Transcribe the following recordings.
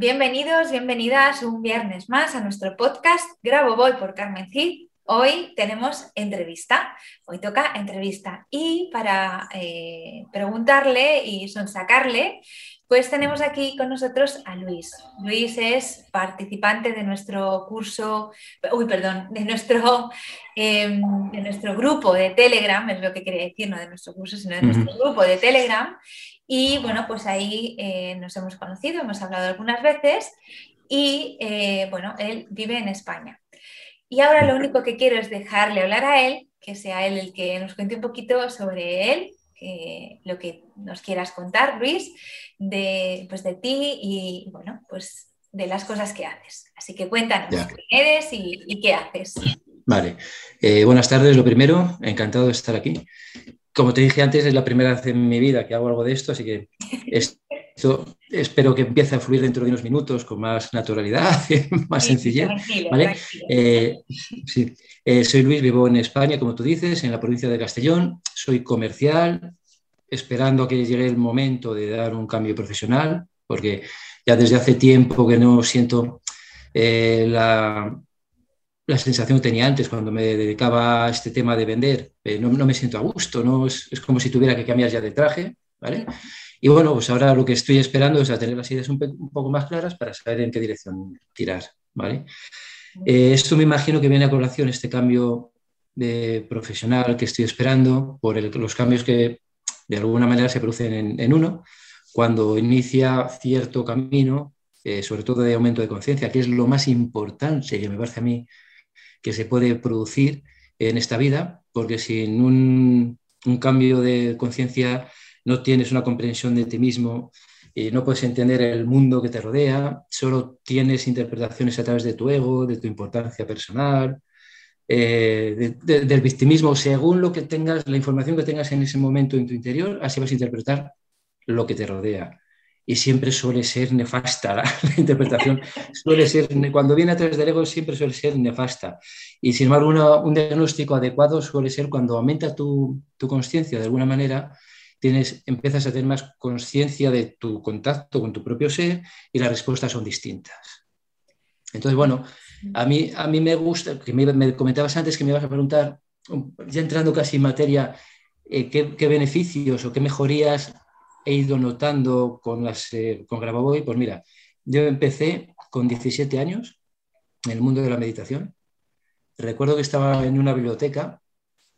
Bienvenidos, bienvenidas un viernes más a nuestro podcast Grabo Voy por Carmen Cid. Hoy tenemos entrevista, hoy toca entrevista y para eh, preguntarle y sonsacarle, pues tenemos aquí con nosotros a Luis. Luis es participante de nuestro curso, uy, perdón, de nuestro, em, de nuestro grupo de Telegram, es lo que quería decir, no de nuestro curso, sino de nuestro grupo de Telegram. Y bueno, pues ahí eh, nos hemos conocido, hemos hablado algunas veces y eh, bueno, él vive en España. Y ahora lo único que quiero es dejarle hablar a él, que sea él el que nos cuente un poquito sobre él, lo que nos quieras contar, Luis, de, pues de ti y bueno, pues de las cosas que haces. Así que cuéntanos quién eres y, qué haces. Vale, eh, buenas tardes, lo primero, encantado de estar aquí como te dije antes, es la primera vez en mi vida que hago algo de esto, así que esto espero que empiece a fluir dentro de unos minutos con más naturalidad, más sencillez. Eh, eh, soy Luis, vivo en España, como tú dices, en la provincia de Castellón. Soy comercial, esperando a que llegue el momento de dar un cambio profesional, porque ya desde hace tiempo que no siento eh, la, la sensación que tenía antes cuando me dedicaba a este tema de vender. Eh, no, me siento a gusto, ¿no? Es, como si tuviera que cambiar ya de traje, ¿vale? Y bueno, pues ahora lo que estoy esperando es a tener las ideas un, poco más claras para saber en qué dirección tirar, ¿vale? Eh, esto me imagino que viene a colación este cambio de profesional que estoy esperando por los cambios que de alguna manera se producen en, uno cuando inicia cierto camino, eh, sobre todo de aumento de conciencia, que es lo más importante que me parece a mí que se puede producir en esta vida, porque sin un, cambio de conciencia no tienes una comprensión de ti mismo, y no puedes entender el mundo que te rodea, solo tienes interpretaciones a través de tu ego, de tu importancia personal, eh, del victimismo, según lo que tengas, la información que tengas en ese momento en tu interior, así vas a interpretar lo que te rodea y siempre suele ser nefasta. La, interpretación suele ser, cuando viene a través del ego, siempre suele ser nefasta. Y sin embargo, un diagnóstico adecuado suele ser cuando aumenta tu, tu conciencia de alguna manera, tienes, empiezas a tener más conciencia de tu contacto con tu propio ser y las respuestas son distintas. Entonces, bueno, a mí, a mí me gusta, que me, comentabas antes que me ibas a preguntar, ya entrando casi en materia, eh, qué, qué beneficios o qué mejorías he ido notando con, las, eh, con Grabavoy? Pues mira, yo empecé con 17 años en el mundo de la meditación. Recuerdo que estaba en una biblioteca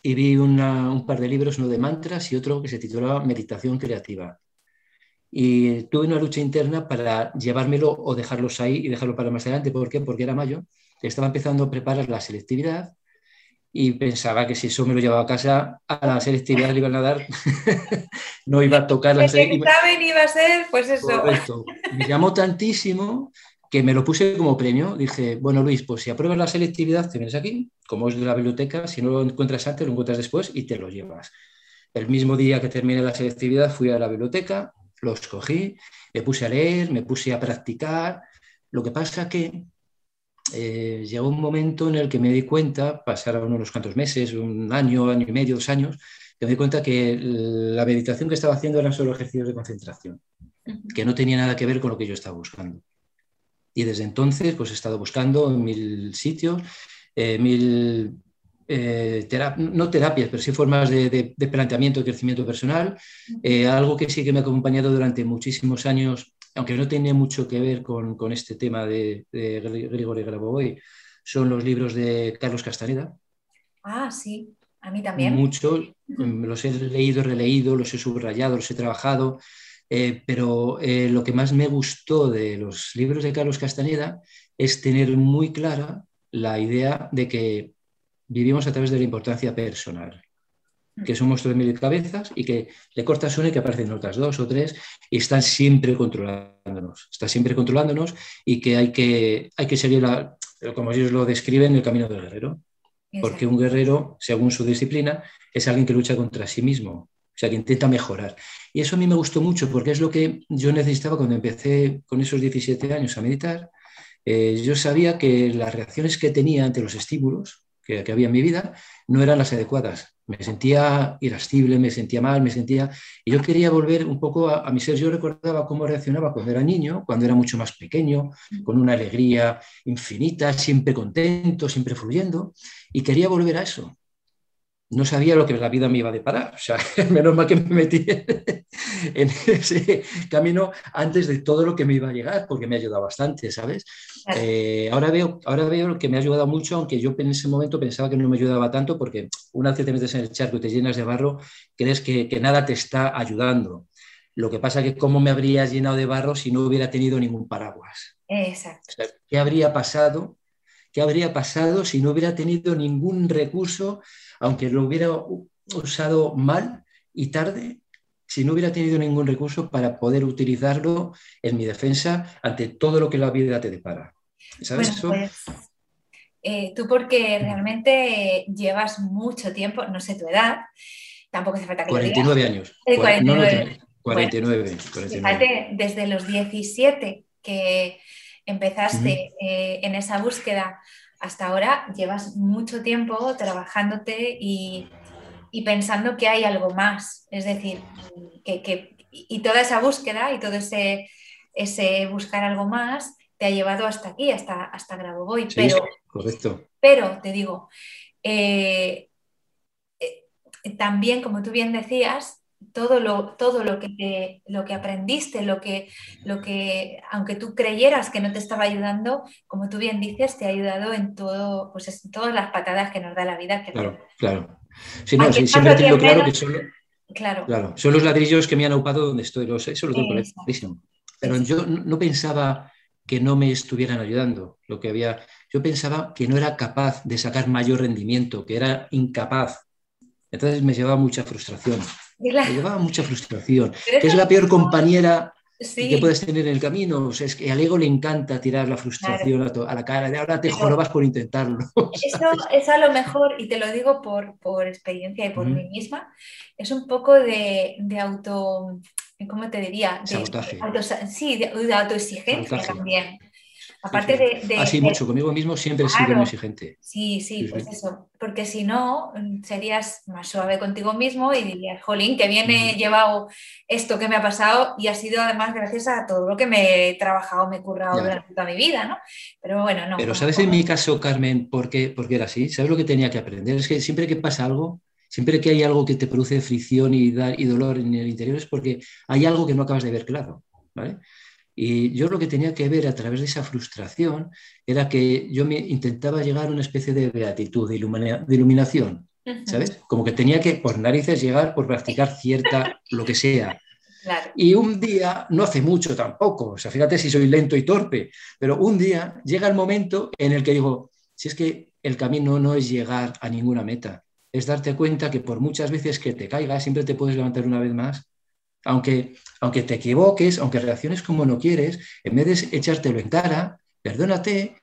y vi un par de libros, uno de mantras y otro que se titulaba Meditación Creativa. Y tuve una lucha interna para llevármelo o dejarlos ahí y dejarlo para más adelante. ¿Por qué? Porque era mayo, estaba empezando a preparar la selectividad y pensaba que si eso me lo llevaba a casa, a la selectividad le iban a dar, no iba a tocar la selectividad. iba a ser, pues eso. Me llamó tantísimo que me lo puse como premio. Dije, bueno, Luis, pues si apruebas la selectividad, te vienes aquí, como es de la biblioteca, si no lo encuentras antes, lo encuentras después y te lo llevas. El mismo día que terminé la selectividad, fui a la biblioteca, lo escogí, me puse a leer, me puse a practicar. Lo que pasa que eh, llegó un momento en el que me di cuenta, pasaron unos cuantos meses, un año, año y medio, dos años, que me di cuenta que la meditación que estaba haciendo eran solo ejercicios de concentración, que no tenía nada que ver con lo que yo estaba buscando. Y desde entonces, pues he estado buscando en mil sitios, eh, mil, eh, no terapias, pero sí formas de, de planteamiento de crecimiento personal, algo que sí que me ha acompañado durante muchísimos años aunque no tiene mucho que ver con, este tema de, de Grigori Grabovoi, son los libros de Carlos Castaneda, Ah, sí, a mí también. Mucho, los he leído, releído, los he subrayado, los he trabajado, eh, pero eh, lo que más me gustó de los libros de Carlos Castañeda es tener muy clara la idea de que vivimos a través de la importancia personal que somos tres mil cabezas y que le cortas una y que aparecen otras dos o tres y están siempre controlándonos, está siempre controlándonos y que hay que, hay que seguir, la, como ellos lo describen, el camino del guerrero. Porque un guerrero, según su disciplina, es alguien que lucha contra sí mismo, o sea, que intenta mejorar. Y eso a mí me gustó mucho porque es lo que yo necesitaba cuando empecé con esos 17 años a meditar. Eh, yo sabía que las reacciones que tenía ante los estímulos que, que había en mi vida no eran las adecuadas. Me sentía irascible, me sentía mal, me sentía... Y yo quería volver un poco a, mi ser. Yo recordaba cómo reaccionaba cuando era niño, cuando era mucho más pequeño, con una alegría infinita, siempre contento, siempre fluyendo, y quería volver a eso no sabía lo que la vida me iba a deparar. O sea, menos mal que me metí en ese camino antes de todo lo que me iba a llegar, porque me ha ayudado bastante, ¿sabes? Eh, ahora, veo, ahora veo que me ha ayudado mucho, aunque yo en ese momento pensaba que no me ayudaba tanto, porque una vez que te metes en el charco y te llenas de barro, crees que, nada te está ayudando. Lo que pasa es que cómo me habría llenado de barro si no hubiera tenido ningún paraguas. Exacto. ¿Qué habría pasado? ¿Qué habría pasado si no hubiera tenido ningún recurso aunque lo hubiera usado mal y tarde, si no hubiera tenido ningún recurso para poder utilizarlo en mi defensa ante todo lo que la vida te depara. ¿Sabes eso? Pues, eh, tú porque realmente llevas mucho tiempo, no sé tu edad, tampoco hace falta que 49 años. 49. 49, Fíjate, desde los 17 que empezaste eh, en esa búsqueda hasta ahora llevas mucho tiempo trabajándote y, pensando que hay algo más. Es decir, que, y toda esa búsqueda y todo ese, ese buscar algo más te ha llevado hasta aquí, hasta, hasta Grabovoi. pero, correcto. pero te digo, eh, eh, también, como tú bien decías, todo lo, todo lo que, lo que aprendiste, lo que, lo que, aunque tú creyeras que no te estaba ayudando, como tú bien dices, te ha ayudado en todo, pues en todas las patadas que nos da la vida. claro, claro. siempre he tenido claro que son, claro. son los ladrillos que me han ocupado donde estoy, los, eso lo tengo clarísimo. Pero yo no pensaba que no me estuvieran ayudando. Lo que había, yo pensaba que no era capaz de sacar mayor rendimiento, que era incapaz. Entonces me llevaba mucha frustración. Me llevaba mucha frustración. Que es la peor compañera que puedes tener en el camino. O sea, es que al ego le encanta tirar la frustración a, la cara. De ahora te jorobas por intentarlo. Eso es a lo mejor, y te lo digo por, por experiencia y por mí misma, es un poco de, de auto. ¿Cómo te diría? De, sí, de, autoexigencia también. Aparte de, Así ah, mucho, conmigo mismo siempre he sido muy exigente. Sí, sí, pues eso. Porque si no, mm, serías más suave contigo mismo y dirías, jolín, que bien he llevado esto que me ha pasado y ha sido además gracias a todo lo que me he trabajado, me he currado durante toda mi vida, ¿no? Pero bueno, no. Pero ¿sabes en mi caso, Carmen, por qué, por qué era así? ¿Sabes lo que tenía que aprender? Es que siempre que pasa algo, siempre que hay algo que te produce fricción y, y dolor en el interior es porque hay algo que no acabas de ver claro, ¿vale? Y yo lo que tenía que ver a través de esa frustración era que yo me intentaba llegar a una especie de beatitud, de, iluminación, ¿sabes? Como que tenía que, por narices, llegar por practicar cierta, lo que sea. Y un día, no hace mucho tampoco, o sea, fíjate si soy lento y torpe, pero un día llega el momento en el que digo, si es que el camino no es llegar a ninguna meta, es darte cuenta que por muchas veces que te caigas, siempre te puedes levantar una vez más aunque, aunque te equivoques, aunque reacciones como no quieres, en vez de echártelo en cara, perdónate,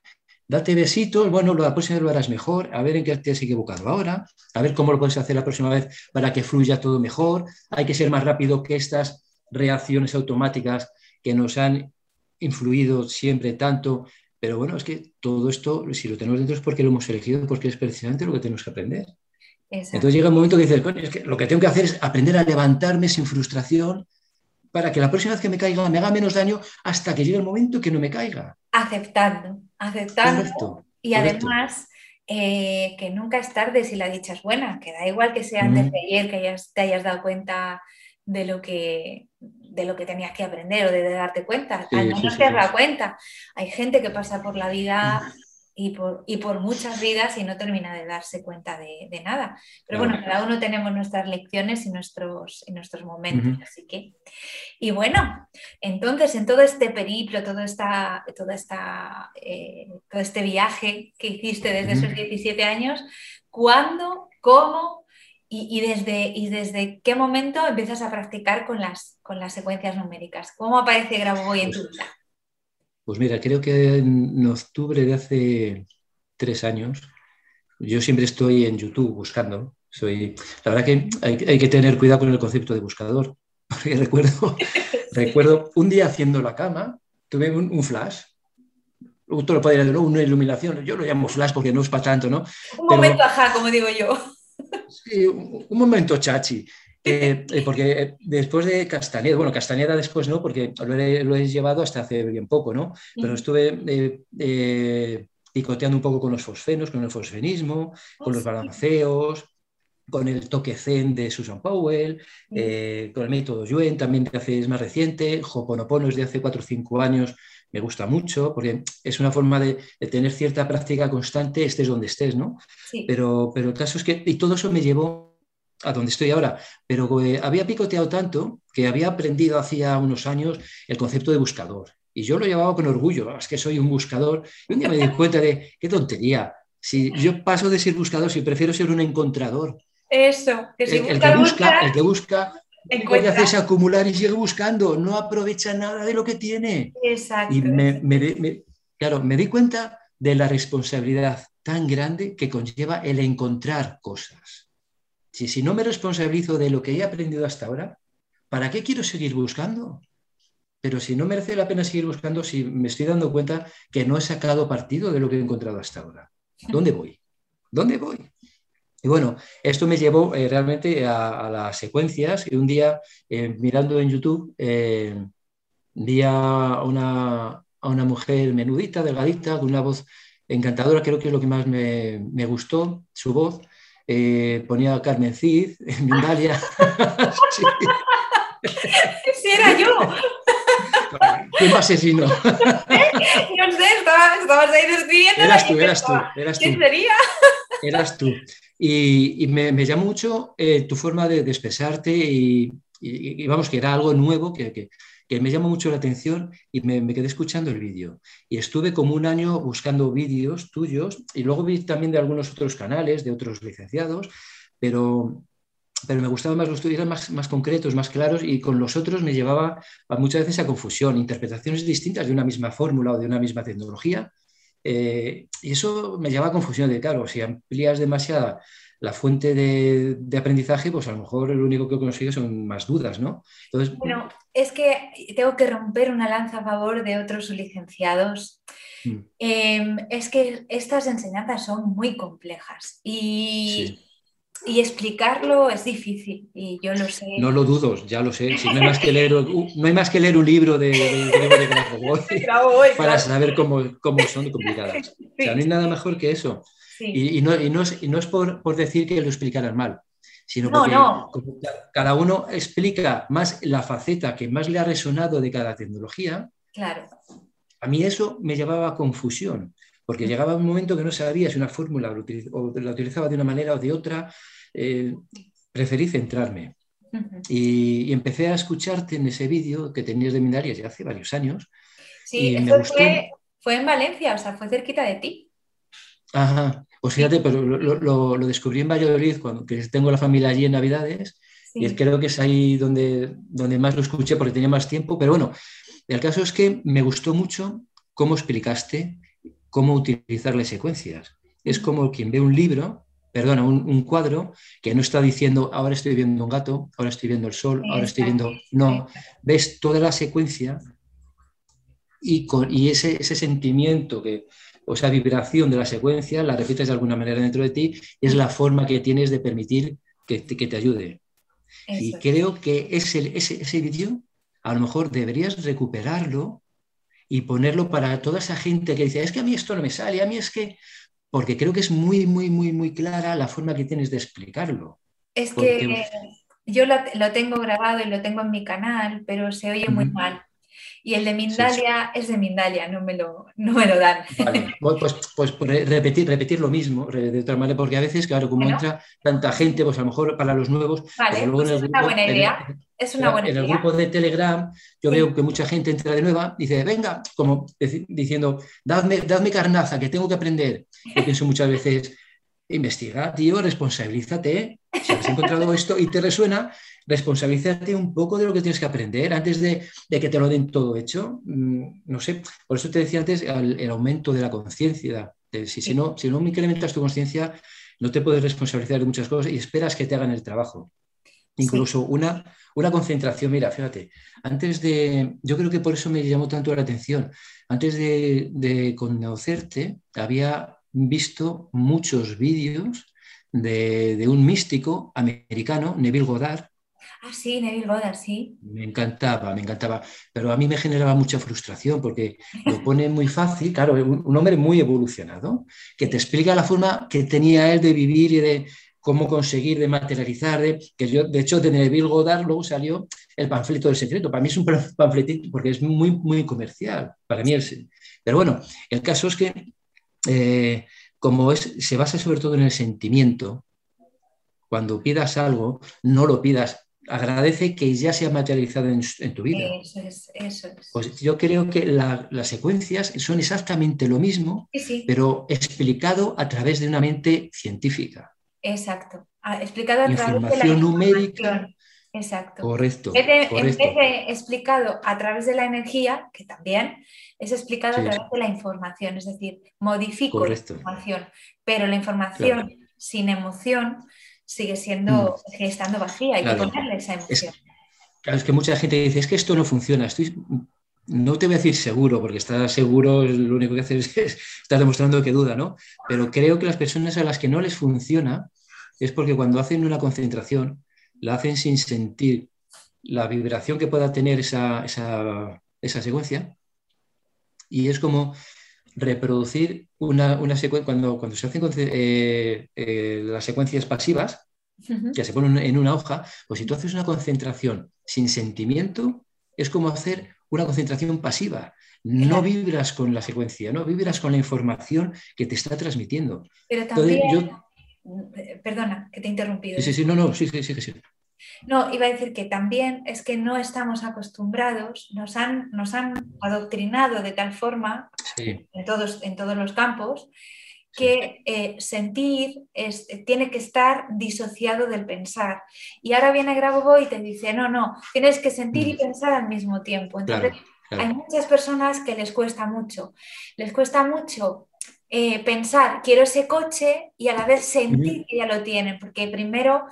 date besitos, bueno, la próxima vez lo harás mejor, a ver en qué te has equivocado ahora, a ver cómo lo puedes hacer la próxima vez para que fluya todo mejor. Hay que ser más rápido que estas reacciones automáticas que nos han influido siempre tanto. Pero bueno, es que todo esto, si lo tenemos dentro es porque lo hemos elegido, porque es precisamente lo que tenemos que aprender. Entonces llega un momento que dices, es que lo que tengo que hacer es aprender a levantarme sin frustración para que la próxima vez que me caiga me haga menos daño hasta que llegue el momento que no me caiga. Aceptando, aceptando. y además eh, que nunca es tarde si la dicha es buena, que da igual que sea antes de ayer que te hayas dado cuenta de lo que de lo que tenías que aprender o de, darte cuenta. Al menos te das cuenta. Hay gente que pasa por la vida y por, y por muchas vidas y no termina de darse cuenta de, nada. Pero bueno, cada uno tenemos nuestras lecciones y nuestros, y nuestros momentos, así que... Y bueno, entonces en todo este periplo, todo, esta, toda esta, eh, todo este viaje que hiciste desde esos 17 años, ¿cuándo, cómo y, desde, y desde qué momento empiezas a practicar con las, con las secuencias numéricas? ¿Cómo aparece Grabovoi en tu pues vida? Pues mira, creo que en octubre de hace tres años, yo siempre estoy en YouTube buscando. Soy, la verdad que hay, que tener cuidado con el concepto de buscador. Porque recuerdo, recuerdo un día haciendo la cama, tuve un, flash. Tú lo podrías decir, una iluminación. Yo lo llamo flash porque no es para tanto, ¿no? Un momento ajá, como digo yo. Sí, un, un momento chachi. Eh, eh, porque eh, después de Castañeda, bueno, Castañeda después no, porque lo he, llevado hasta hace bien poco, ¿no? Pero estuve picoteando un poco con los fosfenos, con el fosfenismo, con los balanceos, con el toque zen de Susan Powell, con el método Yuen, también de hace, es más reciente, Hoponopono es de hace 4 o 5 años, me gusta mucho, porque es una forma de, tener cierta práctica constante, estés donde estés, ¿no? Pero, pero el caso es que, y todo eso me llevó a donde estoy ahora, pero eh, había picoteado tanto que había aprendido hacía unos años el concepto de buscador. Y yo lo llevaba con orgullo, es que soy un buscador. Y un día me di cuenta de, qué tontería, si yo paso de ser buscador, si prefiero ser un encontrador. Eso, que si el, el, que busca, el que busca, lo que hace es acumular y sigue buscando, no aprovecha nada de lo que tiene. Exacto. Y me, me, claro, me di cuenta de la responsabilidad tan grande que conlleva el encontrar cosas. Si, no me responsabilizo de lo que he aprendido hasta ahora, ¿para qué quiero seguir buscando? Pero si no merece la pena seguir buscando, si me estoy dando cuenta que no he sacado partido de lo que he encontrado hasta ahora. ¿Dónde voy? ¿Dónde voy? Y bueno, esto me llevó eh, realmente a, las secuencias y un día eh, mirando en YouTube eh, vi a una, mujer menudita, delgadita, con una voz encantadora, creo que es lo que más me, me gustó, su voz, eh, ponía a Carmen Cid, en Mindalia. sí. sí. era yo. ¿Quién va a ser si no? no sé, estabas, ahí describiendo. Eras tú, eras tú. Eras ¿Quién sería? Eras tú. Y, y me, me, llama mucho eh, tu forma de, de expresarte y, y, y, vamos, que era algo nuevo que, que, que me llamó mucho la atención y me, quedé escuchando el vídeo. Y estuve como un año buscando vídeos tuyos y luego vi también de algunos otros canales, de otros licenciados, pero, pero me gustaban más los tuyos, más, más concretos, más claros y con los otros me llevaba muchas veces a confusión, interpretaciones distintas de una misma fórmula o de una misma tecnología. Eh, y eso me llevaba a confusión de, claro, si amplías demasiada la fuente de, aprendizaje, pues a lo mejor lo único que consigue son más dudas, ¿no? Entonces, es que tengo que romper una lanza a favor de otros licenciados. Mm. Em, es que estas enseñanzas son muy complejas y, y, explicarlo es difícil y yo lo sé. No lo dudo, ya lo sé. Si no, hay más que leer, no hay más que leer un libro de, de, para saber cómo, cómo son complicadas. O sea, no hay nada mejor que eso. Y, no, y, no, es, y, no, es, por, por, decir que lo explicaran mal, sino porque cada uno explica más la faceta que más le ha resonado de cada tecnología. Claro. A mí eso me llevaba a confusión, porque llegaba un momento que no sabía si una fórmula o la utilizaba de una manera o de otra. Eh, preferí centrarme. y, y, empecé a escucharte en ese vídeo que tenías de Mindalia ya hace varios años. Sí, eso fue, fue en Valencia, o sea, fue cerquita de ti. Ajá. Pues fíjate, pero lo, descubrí en Valladolid cuando que tengo la familia allí en Navidades y creo que es ahí donde, donde más lo escuché porque tenía más tiempo. Pero bueno, el caso es que me gustó mucho cómo explicaste cómo utilizar las secuencias. Es como quien ve un libro, perdona, un, cuadro que no está diciendo ahora estoy viendo un gato, ahora estoy viendo el sol, ahora estoy viendo. No, ves toda la secuencia y, con, y ese, ese sentimiento que, o esa vibración de la secuencia la repites de alguna manera dentro de ti y es la forma que tienes de permitir que te, que te ayude. Y creo que ese, ese, ese vídeo a lo mejor deberías recuperarlo y ponerlo para toda esa gente que dice, es que a mí esto no me sale, a mí es que, porque creo que es muy, muy, muy, muy clara la forma que tienes de explicarlo. Es que yo lo, lo, tengo grabado y lo tengo en mi canal, pero se oye muy mal. Y el de Mindalia es de Mindalia, no me lo, no me lo dan. Pues, pues, pues, repetir, repetir lo mismo, de otra manera, porque a veces, claro, como entra tanta gente, pues a lo mejor para los nuevos. Vale, es una buena idea. es una buena en el grupo de Telegram, yo veo que mucha gente entra de nueva y dice, venga, como diciendo, dadme, dadme carnaza, que tengo que aprender. Yo pienso muchas veces, investiga, tío, responsabilízate. Si has encontrado esto y te resuena, responsabilízate un poco de lo que tienes que aprender antes de, que te lo den todo hecho. Mm, no sé, por eso te decía antes el, aumento de la conciencia. Si, si, no, si no incrementas tu conciencia, no te puedes responsabilizar de muchas cosas y esperas que te hagan el trabajo. Incluso una, una concentración, mira, fíjate, antes de, yo creo que por eso me llamó tanto la atención, antes de, de conocerte, había visto muchos vídeos de, de, un místico americano, Neville Goddard, Ah, sí, Neville Goddard, sí. Me encantaba, me encantaba. Pero a mí me generaba mucha frustración porque lo pone muy fácil, claro, un, hombre muy evolucionado, que te explica la forma que tenía él de vivir y de cómo conseguir, de materializar, de, que yo, de hecho, de Neville Goddard luego salió el panfleto del secreto. Para mí es un panfletito porque es muy, muy comercial. Para mí es... Pero bueno, el caso es que eh, como es, se basa sobre todo en el sentimiento, cuando pidas algo, no lo pidas agradece que ya se ha materializado en, tu vida. Eso es, eso es. Pues yo creo que las secuencias son exactamente lo mismo, pero explicado a través de una mente científica. Exacto, ah, explicado a través de la numérica. Exacto. Correcto, en vez, de, explicado a través de la energía, que también es explicado a través de la información, es decir, modifico la información, pero la información sin emoción sigue siendo, mm. estando vacía, hay que ponerle esa emoción. Es, que mucha gente dice, es que esto no funciona, estoy, no te voy a decir seguro, porque estar seguro lo único que haces es, estar demostrando que duda, ¿no? Pero creo que las personas a las que no les funciona es porque cuando hacen una concentración, la hacen sin sentir la vibración que pueda tener esa, esa secuencia. Y es como reproducir una, secuencia, cuando, cuando se hacen eh, eh, las secuencias pasivas, que se ponen en una hoja, pues si tú haces una concentración sin sentimiento, es como hacer una concentración pasiva. No vibras con la secuencia, no vibras con la información que te está transmitiendo. Pero también, perdona, que te he interrumpido. Sí, sí, no, no, sí, sí, sí, sí. No, iba a decir que también es que no estamos acostumbrados, nos han, nos han adoctrinado de tal forma en, todos, en todos los campos que eh, sentir es, tiene que estar disociado del pensar. Y ahora viene Grabovoi y te dice, no, no, tienes que sentir y mm. pensar al mismo tiempo. Entonces, hay muchas personas que les cuesta mucho. Les cuesta mucho eh, pensar, quiero ese coche y a la vez sentir que ya lo tienen, porque primero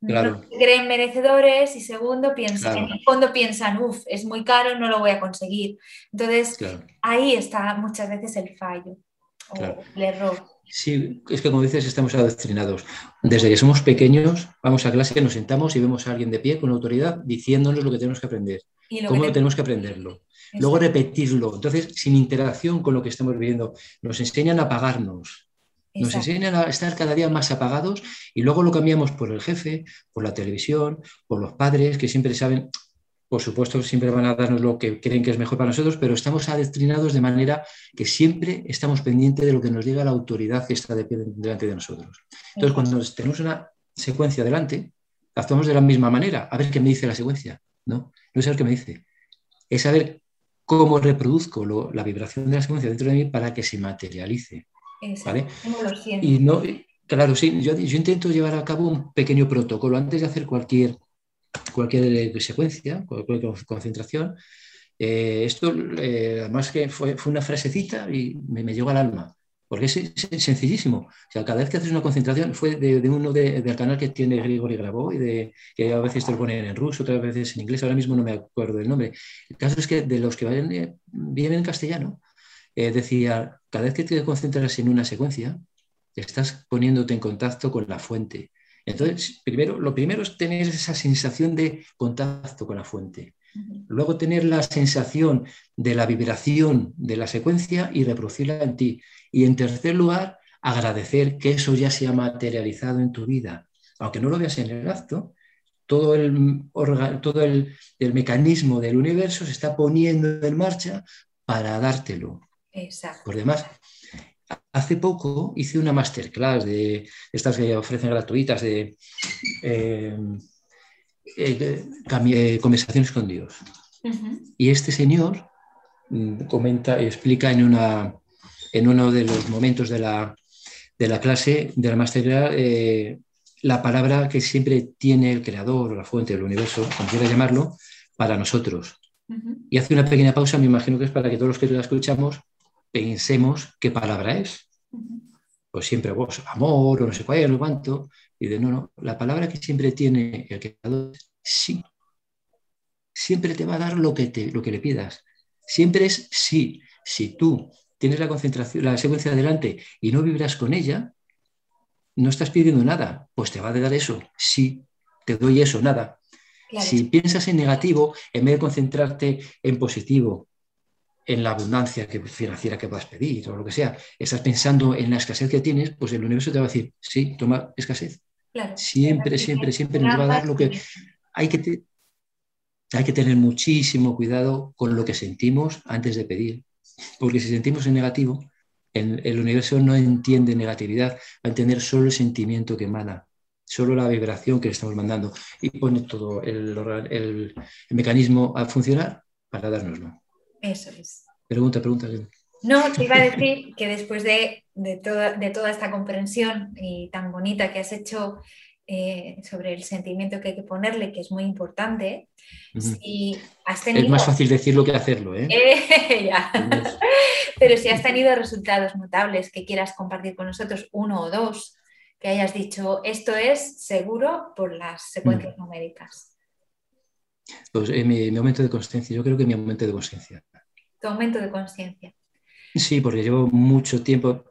no creen merecedores y segundo, piensan, en el fondo piensan, uff, es muy caro, no lo voy a conseguir. Entonces, ahí está muchas veces el fallo o el error. Sí, es que como dices, estamos adoctrinados. Desde que somos pequeños, vamos a clase, nos sentamos y vemos a alguien de pie con autoridad diciéndonos lo que tenemos que aprender, cómo lo tenemos que aprenderlo. Luego repetirlo. Entonces, sin interacción con lo que estamos viviendo, nos enseñan a apagarnos, nos enseñan a estar cada día más apagados y luego lo cambiamos por el jefe, por la televisión, por los padres que siempre saben, por supuesto, siempre van a darnos lo que creen que es mejor para nosotros, pero estamos adoctrinados de manera que siempre estamos pendientes de lo que nos diga la autoridad que está delante de nosotros. Entonces, cuando tenemos una secuencia delante, actuamos de la misma manera. A ver qué me dice la secuencia. No, no es saber qué me dice. Es saber cómo reproduzco la vibración de la secuencia dentro de mí para que se materialice. ¿vale? Y no, claro, sí, yo, intento llevar a cabo un pequeño protocolo antes de hacer cualquier, cualquier secuencia, cualquier concentración. Eh, esto, eh, además que fue, fue, una frasecita y me, llegó al alma, porque es, sencillísimo. O sea, cada vez que haces una concentración, fue de, uno del canal que tiene Grigori Grabó y de, que a veces te lo ponen en ruso, otras veces en inglés, ahora mismo no me acuerdo del nombre. El caso es que de los que eh, vienen en castellano, eh, decía, cada vez que te concentras en una secuencia, estás poniéndote en contacto con la fuente. Entonces, primero, lo primero es tener esa sensación de contacto con la fuente. Luego tener la sensación de la vibración de la secuencia y reproducirla en ti. Y en tercer lugar, agradecer que eso ya se ha materializado en tu vida. Aunque no lo veas en el acto, todo el, todo el, mecanismo del universo se está poniendo en marcha para dártelo. Exacto. Por demás, hace poco hice una masterclass de estas que ofrecen gratuitas de eh, eh, eh, conversaciones con Dios. Y este señor mm, comenta y explica en, una, en uno de los momentos de la, de la clase, de la masterclass, la palabra que siempre tiene el creador o la fuente del universo, como quiera llamarlo, para nosotros. Y hace una pequeña pausa, me imagino que es para que todos los que la escuchamos pensemos qué palabra es. Pues siempre vos, amor o no sé cuál, no cuánto. Y de no, no, la palabra que siempre tiene el creador es sí. Siempre te va a dar lo que, te, lo que le pidas. Siempre es sí. Si tú tienes la concentración, la secuencia adelante y no vibras con ella, no estás pidiendo nada, pues te va a dar eso. Sí, te doy eso, nada. Si piensas en negativo, en vez de concentrarte en positivo, en la abundancia que, financiera que puedas pedir o lo que sea, estás pensando en la escasez que tienes, pues el universo te va a decir, sí, toma escasez. Siempre, siempre, siempre nos va a dar lo que hay que, hay que tener muchísimo cuidado con lo que sentimos antes de pedir, porque si sentimos en negativo, el, universo no entiende negatividad, va a entender solo el sentimiento que emana, solo la vibración que le estamos mandando. Y pone todo el, mecanismo a funcionar para dárnoslo. Eso es. Pregunta, pregunta. No, te iba a decir que después de, toda, de toda esta comprensión y tan bonita que has hecho eh, sobre el sentimiento que hay que ponerle, que es muy importante. Es más fácil decirlo que hacerlo, ¿eh? Pero si has tenido resultados notables que quieras compartir con nosotros, uno o dos, que hayas dicho, esto es seguro por las secuencias mm. numéricas. Pues eh, mi, aumento de conciencia, yo creo que mi aumento de conciencia. Tu aumento de conciencia. Sí, porque llevo mucho tiempo